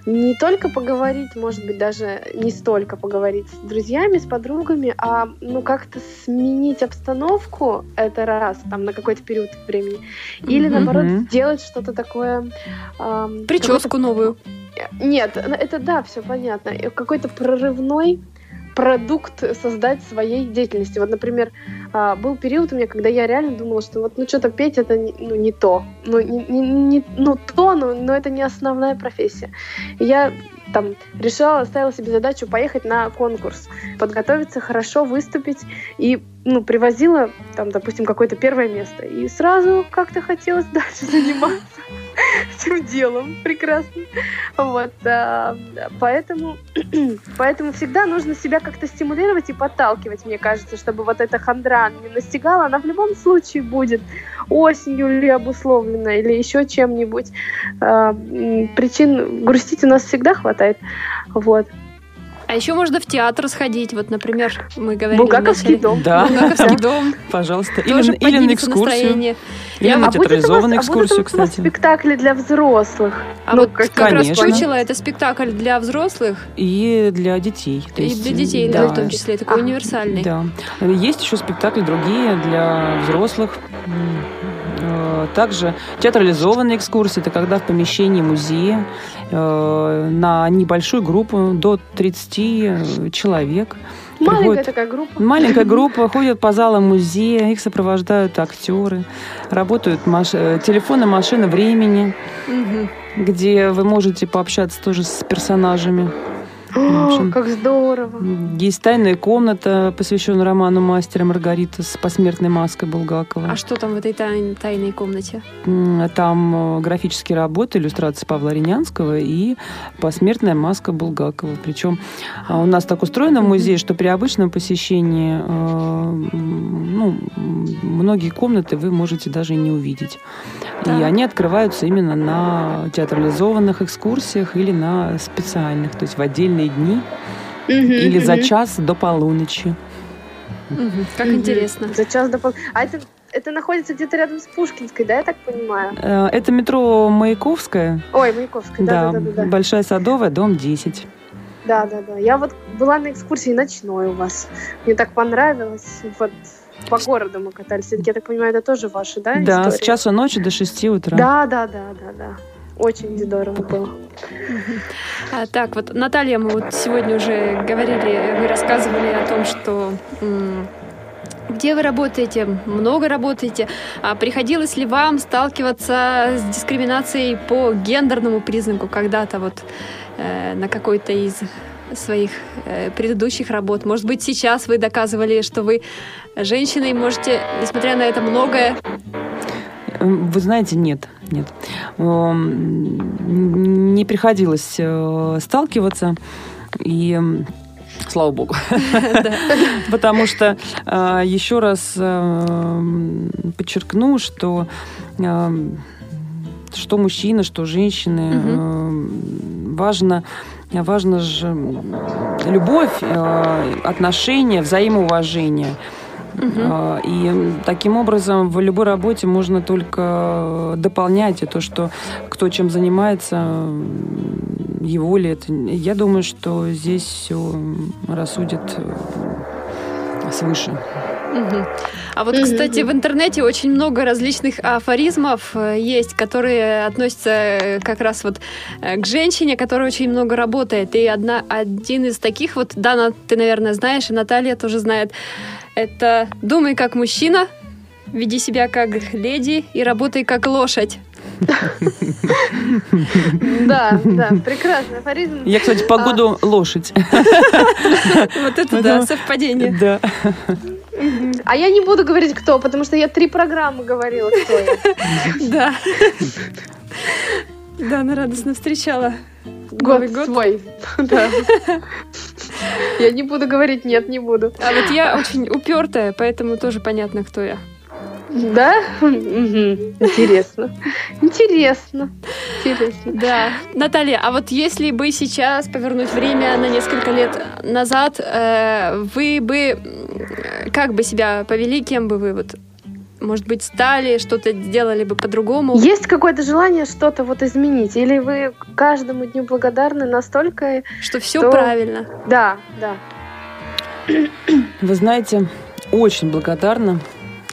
C: не только поговорить, может быть, даже не столько поговорить с друзьями, с подругами, а ну как-то сменить обстановку, это раз, там, на какой-то период времени, или,
D: Мгм.
C: наоборот, сделать что-то такое... ам,
B: Прическу новую.
C: Нет, это да, все понятно. Какой-то прорывной продукт создать своей деятельности. Вот, например, а, был период у меня, когда я реально думала, что вот ну что-то петь это не, ну, не то. Ну, не, не- ну то, но, но это не основная профессия. Я там решила, ставила себе задачу поехать на конкурс, подготовиться хорошо, выступить и ну, привозила там, допустим, какое-то первое место. И сразу как-то хотелось дальше заниматься этим делом. Прекрасно. Вот. а, Поэтому, поэтому всегда нужно себя как-то стимулировать и подталкивать, мне кажется, чтобы вот эта хандра не настигала. Она в любом случае будет осенью ли обусловлена или еще чем-нибудь. А, Причин грустить у нас всегда хватает. Вот.
B: А еще можно в театр сходить. Вот, например, мы говорили
C: Булгаковский
B: вначале.
C: дом.
D: Да.
B: Булгаковский дом.
D: Пожалуйста. Или, или на экскурсию.
B: настроение.
D: Или
B: Я-
D: на
C: А вас-
D: театрализованную
C: а
D: экскурсию,
C: вас
D: кстати.
C: спектакли для взрослых.
B: А
C: Ну,
B: вот
C: как-
B: как раз чучело это спектакль для взрослых
D: И для детей. То
B: и
D: есть,
B: для детей,
D: да,
B: да, в том числе, такой
C: А.
B: универсальный.
D: Да. Есть еще спектакли другие для взрослых. Э, Также театрализованные экскурсии, это когда в помещении музея на небольшую группу до 30 человек
C: Маленькая
D: приходит
C: такая группа.
D: Маленькая группа ходит по залам музея, их сопровождают актеры, работают маш... э, телефоны машины времени,
B: Мгм.
D: где вы можете пообщаться тоже с персонажами.
C: О,
D: общем,
C: как здорово.
D: Есть тайная комната, посвященная роману «Мастера Маргарита» с посмертной маской Булгакова.
B: А что там в этой тай- тайной комнате?
D: Там э, графические работы, иллюстрации Павла Ренянского и посмертная маска Булгакова. Причем а, у нас так устроено в музее, что при обычном посещении э, ну, многие комнаты вы можете даже и не увидеть. И
B: Так.
D: они открываются именно на театрализованных экскурсиях или на специальных, то есть в отдельные дни или за час до полуночи.
B: Мгм. Как
C: Мгм.
B: интересно.
C: За час до пол... А это, это находится где-то рядом с Пушкинской, да, я так понимаю?
D: Э, Это метро Маяковская,
C: Ой, Маяковская, да, да, да, да.
D: Большая Садовая, дом 10.
C: Да, да, да. Я вот была на экскурсии ночной у вас. Мне так понравилось. Вот по городу мы катались. Я так понимаю, это тоже ваши, да,
D: Да, с
C: истории?
D: часу ночи до 6 утра.
C: Да, да, да, да, да. Очень здорово было.
B: А, так, вот, Наталья, мы вот сегодня уже говорили, вы рассказывали о том, что где вы работаете, много работаете. А приходилось ли вам сталкиваться с дискриминацией по гендерному признаку когда-то вот э, на какой-то из своих э, предыдущих работ? Может быть, сейчас вы доказывали, что вы женщина и можете, несмотря на это многое,
D: Вы знаете, нет, нет. Эм, Не приходилось э, сталкиваться. И м, слава богу. Потому что э, еще раз эм, подчеркну, что эм, что мужчины, что женщины, эм, важно важно же любовь, э, отношения, взаимоуважение. А, И таким образом в любой работе можно только дополнять и то, что кто чем занимается, его ли это. Я думаю, что здесь все рассудит э, свыше.
B: А вот, кстати, в интернете очень много различных афоризмов э, есть, которые относятся э, как раз вот э, к женщине, которая очень много работает. И одна, один из таких вот, Дана, ты, наверное, знаешь, и Наталья тоже знает, это «Думай как мужчина, веди себя как леди и работай как лошадь».
C: Да, да, прекрасный афоризм.
D: Я, кстати,
C: А.
D: погоду лошадь.
B: Вот это да, совпадение.
D: Да.
C: А я не буду говорить, кто, потому что я три программы говорила, кто я.
B: Да. Да, она радостно встречала
C: Год
B: Новый год.
C: свой. Да. Я не буду говорить, нет, не буду.
B: А вот я очень упертая, поэтому тоже понятно, кто я.
C: Да? Интересно. Интересно. Интересно.
B: Да. Наталья, а вот если бы сейчас повернуть время на несколько лет назад, э, вы бы как бы себя повели, кем бы вы вот, может быть, стали, что-то сделали бы по-другому?
C: Есть какое-то желание что-то вот изменить? Или вы каждому дню благодарны настолько?
B: Что все
C: Что?
B: правильно.
C: Да, да.
D: Вы знаете, очень благодарна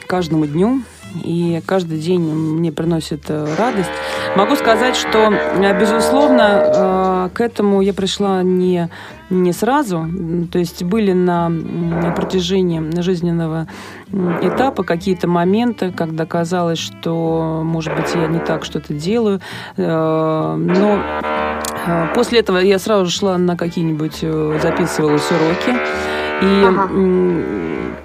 D: каждому дню. И каждый день мне приносит э, радость. Могу сказать, что, э, безусловно, э, к этому я пришла не, не сразу. То есть были на, на протяжении жизненного этапа какие-то моменты, когда казалось, что, может быть, я не так что-то делаю. Но после этого я сразу шла на какие-нибудь, записывалась уроки. И
C: Ага.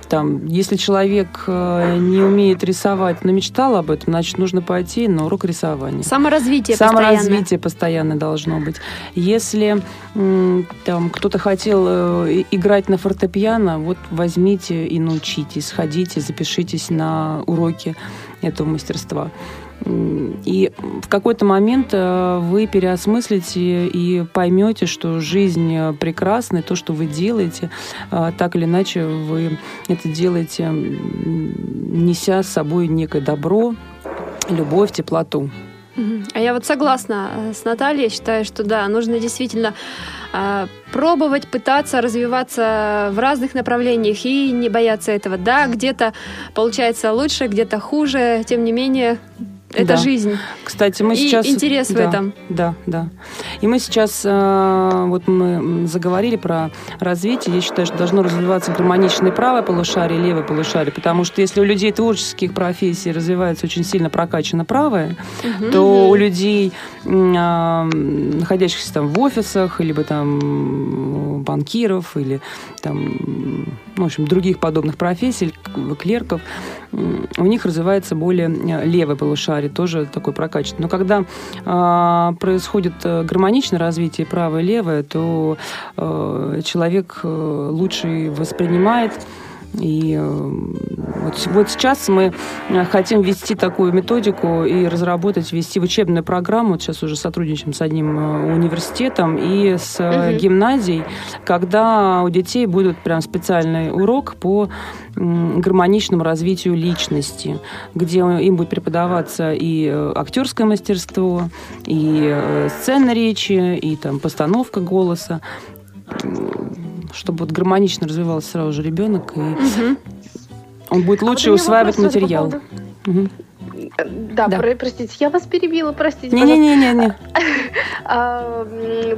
D: там, если человек э, не умеет рисовать, но мечтал об этом, значит, нужно пойти на урок рисования.
B: Саморазвитие
D: Саморазвитие постоянно должно быть. Если там кто-то хотел э, играть на фортепиано, вот возьмите и научитесь, сходите, запишитесь на уроки этого мастерства. И в какой-то момент э, вы переосмыслите и поймете, что жизнь э, прекрасна, и то, что вы делаете, э, так или иначе вы это делаете, неся с собой некое добро, любовь, теплоту.
B: А я вот согласна с Натальей, считаю, что да, нужно действительно пробовать, пытаться развиваться в разных направлениях и не бояться этого. Да, где-то получается лучше, где-то хуже, тем не менее, это
D: Да.
B: жизнь.
D: Кстати, мы
B: И
D: сейчас...
B: интерес в
D: Да,
B: этом.
D: Да, да. И мы сейчас, э, вот мы заговорили про развитие. Я считаю, что должно развиваться гармоничное правое полушарие, левое полушарие, потому что если у людей творческих профессий развивается очень сильно прокачано правое, то у людей, а, находящихся там в офисах, либо там банкиров, или там, ну, в общем, других подобных профессий, клерков, у них развивается более э, левое полушарие, тоже такой прокачанный. Но когда а, происходит э, гармоничное развитие правое и левое, то э, человек э, лучше воспринимает и э, вот, вот сейчас мы э, хотим ввести такую методику и разработать, ввести в учебную программу. Вот сейчас уже сотрудничаем с одним э, университетом и с
B: Мгм.
D: гимназией, когда у детей будет прям специальный урок по гармоничному развитию личности, где им будет преподаваться и актерское мастерство, и сцена речи, и там постановка голоса, чтобы вот гармонично развивался сразу же ребенок, и
B: Мгм.
D: он будет
C: А вот
D: лучше
C: у меня
D: усваивать
C: тоже по
D: материал.
C: поводу-
D: Мгм.
C: Да,
D: Да.
C: про- простите, я вас перебила, простите.
D: Не-не-не-не.
C: А,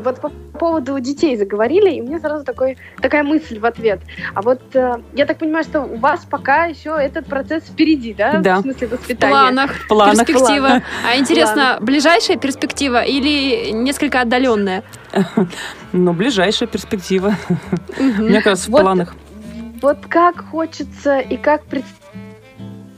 C: вот по поводу детей заговорили, и мне сразу такой, такая мысль в ответ. А вот э, я так понимаю, что у вас пока еще этот процесс впереди, да?
D: Да.
C: В смысле
B: В
C: воспитания.
B: планах,
D: В планах.
B: перспектива. А интересно, ближайшая перспектива или несколько отдаленная?
D: Но ближайшая перспектива. Как раз в планах.
C: Вот как хочется и как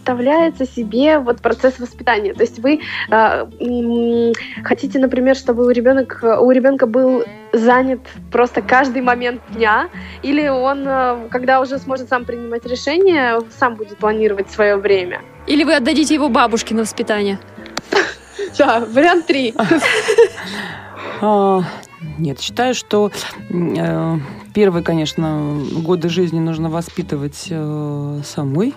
C: представляется себе вот процесс воспитания. То есть вы э, хотите, например, чтобы у ребенка у ребенка был занят просто каждый момент дня, или он, э, когда уже сможет сам принимать решения, сам будет планировать свое время.
B: Или вы отдадите его бабушке на воспитание?
C: Да, вариант три.
D: А, Нет, считаю, что э, первые, конечно, годы жизни нужно воспитывать э, самой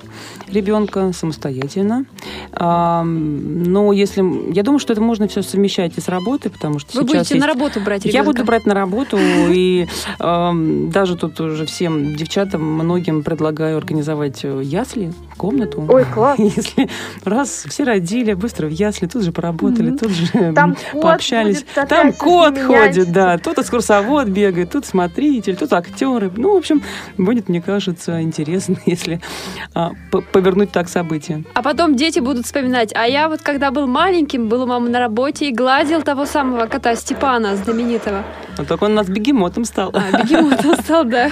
D: ребенка самостоятельно. А, но если... Я думаю, что это можно все совмещать и с работой, потому что
B: Вы
D: сейчас
B: будете
D: есть-
B: на работу брать
D: Я
B: ребенка?
D: буду брать на работу, и даже тут уже всем девчатам, многим предлагаю организовать э, ясли, комнату.
C: Ой, класс.
D: Если раз все родили, быстро в ясли, тут же поработали, тут же пообщались. Там кот ходит, да. Тут экскурсовод бегает, тут смотритель, тут актеры. Ну, в общем, будет, мне кажется, интересно, если а, повернуть так события.
B: А потом дети будут вспоминать. А я вот когда был маленьким, был у мамы на работе и гладил того самого кота Степана знаменитого.
D: Вот так он у нас бегемотом стал.
B: А, бегемот он стал, да.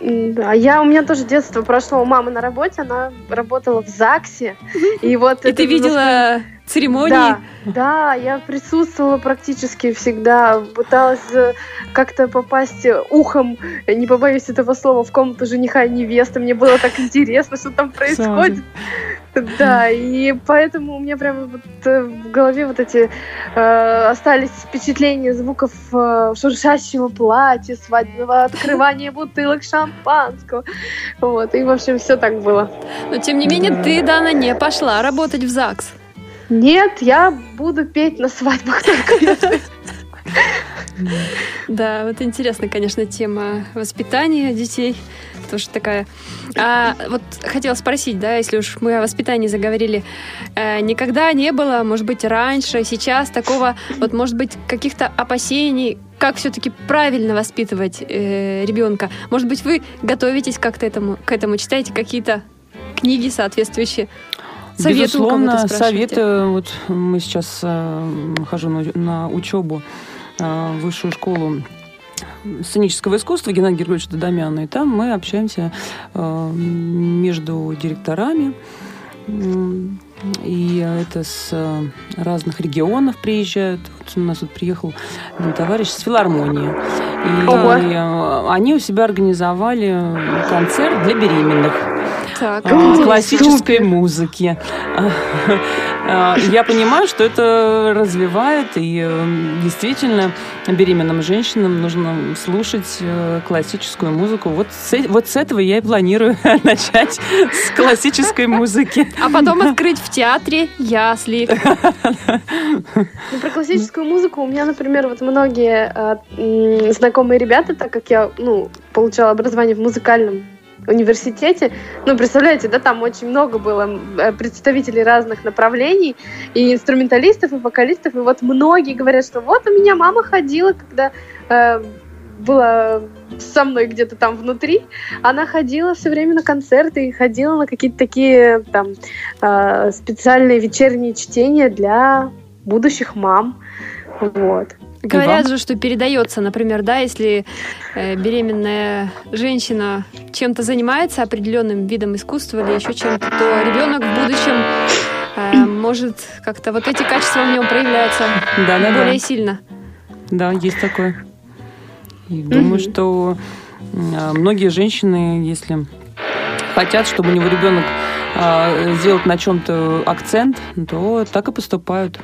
C: Да, я, у меня тоже детство прошло у мамы на работе, она работала в ЗАГСе. И вот
B: И ты видела церемонии?
C: Да, да, я присутствовала практически всегда, пыталась э, как-то попасть э, ухом, э, не побоюсь этого слова, в комнату жениха и невесты. Мне было так интересно, что там происходит. Да, и поэтому у меня прямо вот в голове вот эти э, остались впечатления звуков э, шуршащего платья, свадебного открывания бутылок шампанского. Вот, и, в общем, все так было.
B: Но тем не менее, ты, Дана, не пошла работать в ЗАГС.
C: Нет, я буду петь на свадьбах только
B: Да, вот интересная, конечно, тема воспитания детей. Тоже такая. А вот хотела спросить, да, если уж мы о воспитании заговорили, э, никогда не было, может быть, раньше, сейчас такого, вот, может быть, каких-то опасений, как все-таки правильно воспитывать э, ребенка? Может быть, вы готовитесь как-то этому, к этому, читаете какие-то книги соответствующие? Советы
D: Безусловно, советы. Вот мы сейчас э, хожу на, на учебу э, в высшую школу сценического искусства Геннадия Георгиевича Додомяна. И там мы общаемся э, между директорами. И это с э, разных регионов приезжают. Вот у нас тут приехал один товарищ с филармонии. И
C: Ого.
D: э, они у себя организовали концерт для беременных
B: Так,
D: а, классической музыки. а, я понимаю, что это развивает, и э, действительно беременным женщинам нужно слушать э, классическую музыку. Вот с, вот с этого я и планирую начать с классической музыки.
B: А потом открыть в театре ясли.
C: Ну, про классическую музыку у меня, например, вот многие э, знакомые ребята, так как я, ну, получала образование в музыкальном университете. Ну, представляете, да, там очень много было э, представителей разных направлений, и инструменталистов, и вокалистов, и вот многие говорят, что вот у меня мама ходила, когда э, была со мной где-то там внутри, она ходила все время на концерты и ходила на какие-то такие там э, специальные вечерние чтения для будущих мам. Вот.
B: Говорят же, что передается, например, да, если э, беременная женщина чем-то занимается определенным видом искусства или еще чем-то, то ребенок в будущем э, может как-то вот эти качества в нем проявляются
D: Да, да,
B: более
D: да.
B: сильно.
D: Да, есть такое. И думаю, что а, многие женщины, если хотят, чтобы у него ребенок а, сделать на чем-то акцент, то так и поступают.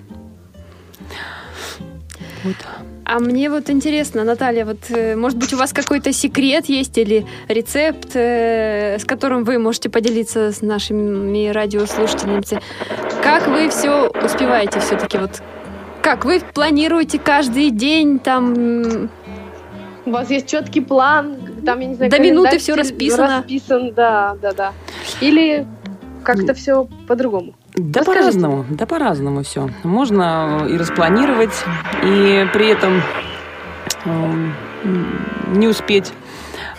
D: Вот.
B: А мне вот интересно, Наталья, вот э, может быть у вас какой-то секрет есть или рецепт, э, с которым вы можете поделиться с нашими радиослушателями? Как вы все успеваете все-таки вот? Как вы планируете каждый день там?
C: У вас есть четкий план, там, я не знаю,
B: До минуты
C: стиль-
B: расписано.
C: Расписан, да, да, да. Или как-то все по-другому.
D: Да по-разному, да по-разному все. Можно и распланировать, и при этом эм, не успеть,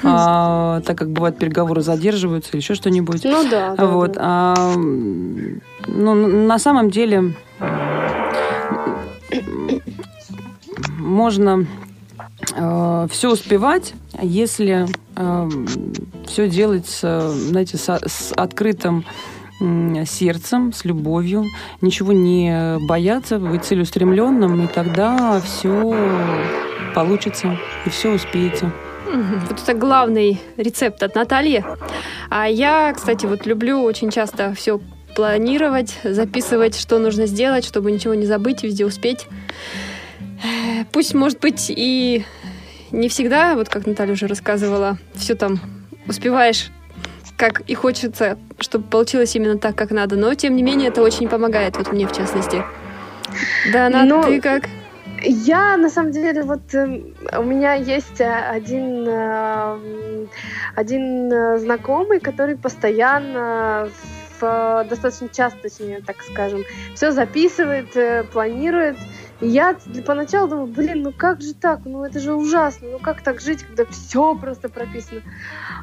D: а, так как бывает переговоры задерживаются или еще что-нибудь.
C: Ну да. да,
D: Вот.
C: да.
D: а, ну, на самом деле можно все успевать, если все делать, с, знаете, со- с открытым сердцем, с любовью, ничего не бояться, быть целеустремленным, и тогда все получится, и все успеете.
B: Вот это главный рецепт от Натальи. А я, кстати, вот люблю очень часто все планировать, записывать, что нужно сделать, чтобы ничего не забыть, везде успеть. Э, Пусть, может быть, и не всегда, вот как Наталья уже рассказывала, все там успеваешь, как и хочется, чтобы получилось именно так, как надо. Но, тем не менее, это очень помогает, вот мне в частности. Да, Нат,
C: Ну,
B: ты как?
C: Я, на самом деле, вот э, у меня есть э, один, э, один знакомый, который постоянно, в, э, достаточно часто, точнее, так скажем, все записывает, э, планирует. И я поначалу думала, блин, ну как же так? Ну это же ужасно. Ну как так жить, когда все просто прописано?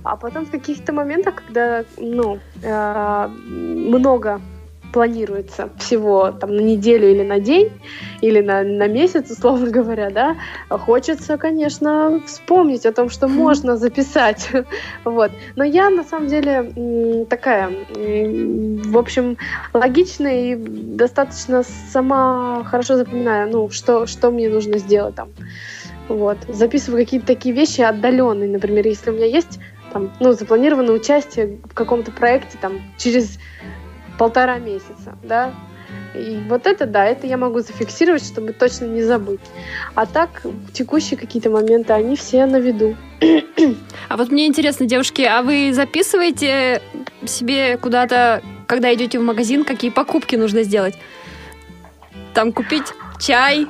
C: А потом в каких-то моментах, когда, ну, э, много планируется всего там на неделю или на день, или на, на месяц, условно говоря, да, хочется, конечно, вспомнить о том, что можно записать. вот. Но я, на самом деле, такая, в общем, логичная и достаточно сама хорошо запоминаю, ну, что, что мне нужно сделать там. Вот. Записываю какие-то такие вещи отдаленные. Например, если у меня есть там, ну, запланировано участие в каком-то проекте там через полтора месяца, да, и вот это, да, это я могу зафиксировать, чтобы точно не забыть. А так, текущие какие-то моменты, они все на виду.
B: А вот мне интересно, девушки, а вы записываете себе куда-то, когда идете в магазин, какие покупки нужно сделать? Там купить чай,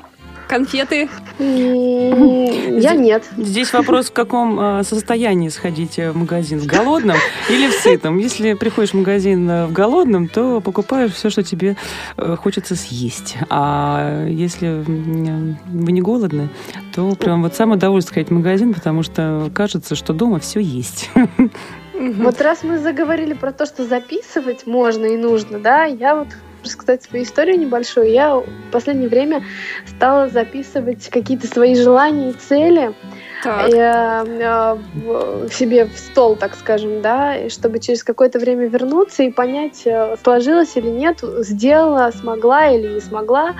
B: конфеты.
C: Я нет.
D: Здесь вопрос, в каком э, состоянии сходите в магазин, в голодном или в сытом. Если приходишь в магазин э, в голодном, то покупаешь все, что тебе э, хочется съесть. А если вы не голодны, то прям вот самое удовольствие ходить в магазин, потому что кажется, что дома все есть.
C: Вот раз мы заговорили про то, что записывать можно и нужно, да, я вот рассказать свою историю небольшую. Я в последнее время стала записывать какие-то свои желания и цели
B: Так.
C: э, э, себе в стол, так скажем, да, и чтобы через какое-то время вернуться и понять, э, сложилось или нет, сделала, смогла или не смогла.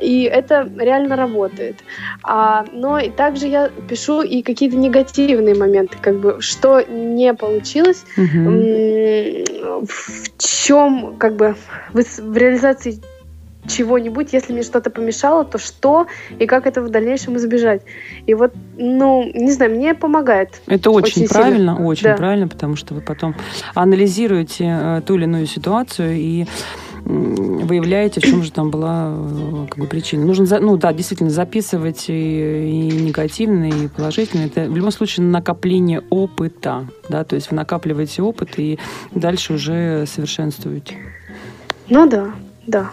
C: И это реально работает. А, но и также я пишу и какие-то негативные моменты, как бы, что не получилось. М, в чем, как бы, в реализации чего-нибудь, если мне что-то помешало, то что и как это в дальнейшем избежать. И вот, ну, не знаю, мне помогает.
D: Это очень,
C: Очень
D: правильно,
C: сильно.
D: очень
C: Да.
D: правильно, потому что вы потом анализируете э, ту или иную ситуацию и выявляете, в чем же там была э, как бы, причина. Нужно, ну да, действительно, записывать и, и негативное, и положительное. Это в любом случае накопление опыта, да, то есть вы накапливаете опыт и дальше уже совершенствуете.
C: Ну да, да.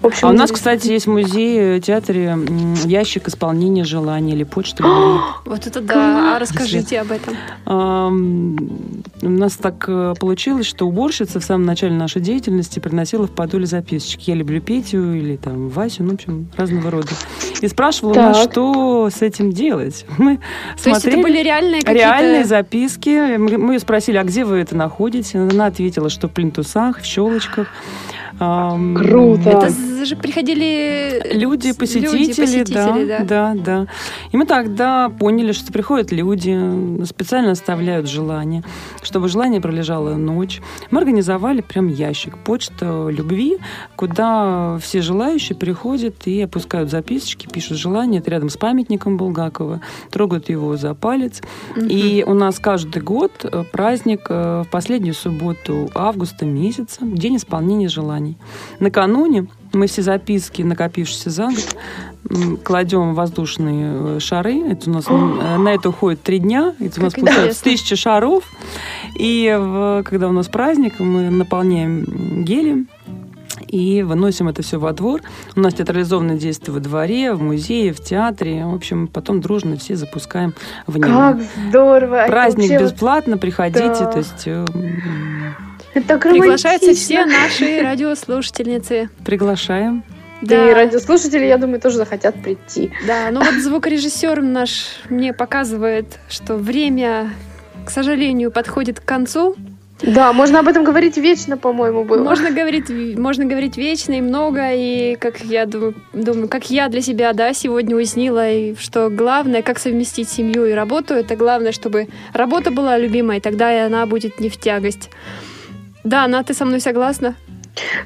C: В общем,
D: А у нас, кстати, есть в музее, э, театре ящик исполнения желаний или почта.
B: Вот это да. А расскажите об этом.
D: У нас так э, получилось, что уборщица в самом начале нашей деятельности приносила в подоле записочки. Я люблю Петю или там Васю, ну, в общем, разного рода. И спрашивала у нас,
C: Так.
D: что с этим делать. Мы
B: То есть это
D: смотрели
B: были реальные какие-то...
D: реальные записки. Мы ее спросили, а где вы это находите? Она ответила, что в плинтусах, в щелочках.
C: Круто.
B: Это же приходили
D: Люди,
B: с-
D: посетители, да,
B: посетители,
D: да, да, И мы тогда поняли, что приходят люди, специально оставляют желание, чтобы желание пролежало ночь. Мы организовали прям ящик, почта любви, куда все желающие приходят и опускают записочки, пишут желание. Это рядом с памятником Булгакова, трогают его за палец. И у нас каждый год э, праздник э, в последнюю субботу августа месяца, день исполнения желаний. Накануне мы все записки, накопившиеся за год, кладем в воздушные э, шары. Это у нас э, на это уходит три дня. Это у нас получается тысяча шаров. И в- когда у нас праздник, мы наполняем м, гелием и выносим это все во двор. У нас театрализованное действие во дворе, в музее, в театре. В общем, потом дружно все запускаем в него.
C: Как здорово. Это
D: Праздник бесплатно, приходите.
C: Да.
D: То есть э,
C: Это так
B: Приглашаются все наши радиослушательницы.
D: приглашаем.
C: Да. И радиослушатели, я думаю, тоже захотят прийти.
B: Да, ну вот звукорежиссер наш мне показывает, что время, к сожалению, подходит к концу.
C: Да, можно об этом говорить вечно, по-моему, было.
B: Можно говорить, можно говорить вечно и много, и как я думаю, думаю, как я для себя, да, сегодня уяснила, и что главное, как совместить семью и работу, это главное, чтобы работа была любимой, тогда и она будет не в тягость. Да, Анна, ты со мной согласна?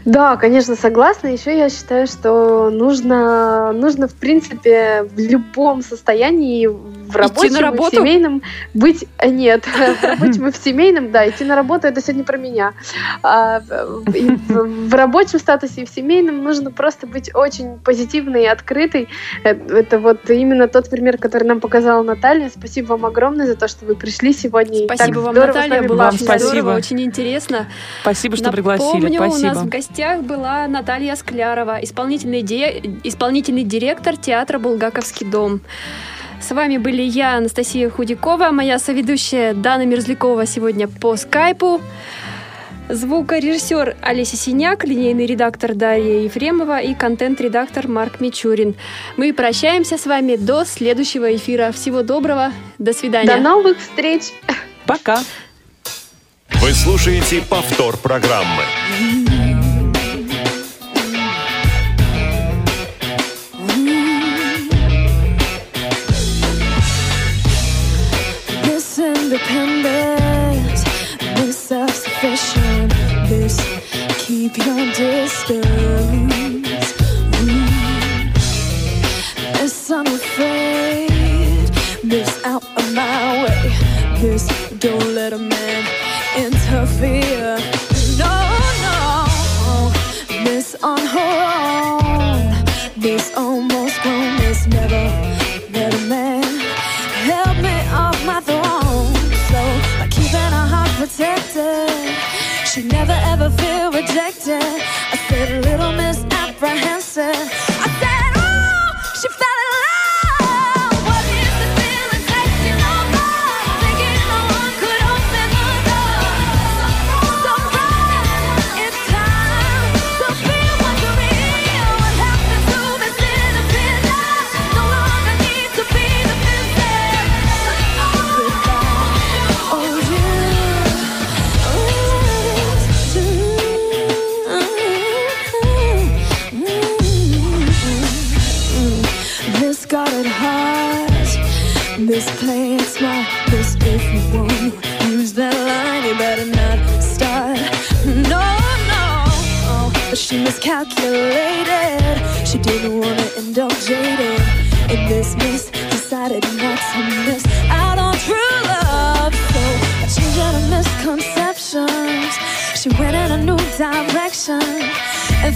C: Да, конечно, согласна. Еще я считаю, что нужно, нужно в принципе, в любом состоянии, в рабочем
B: на
C: и в семейном быть... э, Нет, в рабочем и в семейном, да, идти на работу, это сегодня про меня. А, в, в рабочем статусе и в семейном нужно просто быть очень позитивной и открытой. Э, Это вот именно тот пример, который нам показала Наталья. Спасибо вам огромное за то, что вы пришли сегодня.
B: Спасибо вам, Наталья, было
D: Вам
B: очень
D: спасибо.
B: здорово, очень интересно.
D: Спасибо, что пригласили.
B: У нас в гостях была Наталья Склярова, исполнительный, ди- исполнительный директор театра «Булгаковский дом». С вами были я, Анастасия Худякова, моя соведущая Дана Мерзлякова сегодня по скайпу, звукорежиссер Олеся Синяк, линейный редактор Дарья Ефремова и контент-редактор Марк Мичурин. Мы прощаемся с вами до следующего эфира. Всего доброго, до свидания.
C: До новых встреч!
D: Пока.
A: Вы слушаете повтор программы.
F: She. She
A: didn't want to end up jaded. In this miss, decided not to miss out on true love. So I changed out of misconceptions. She went in a new direction and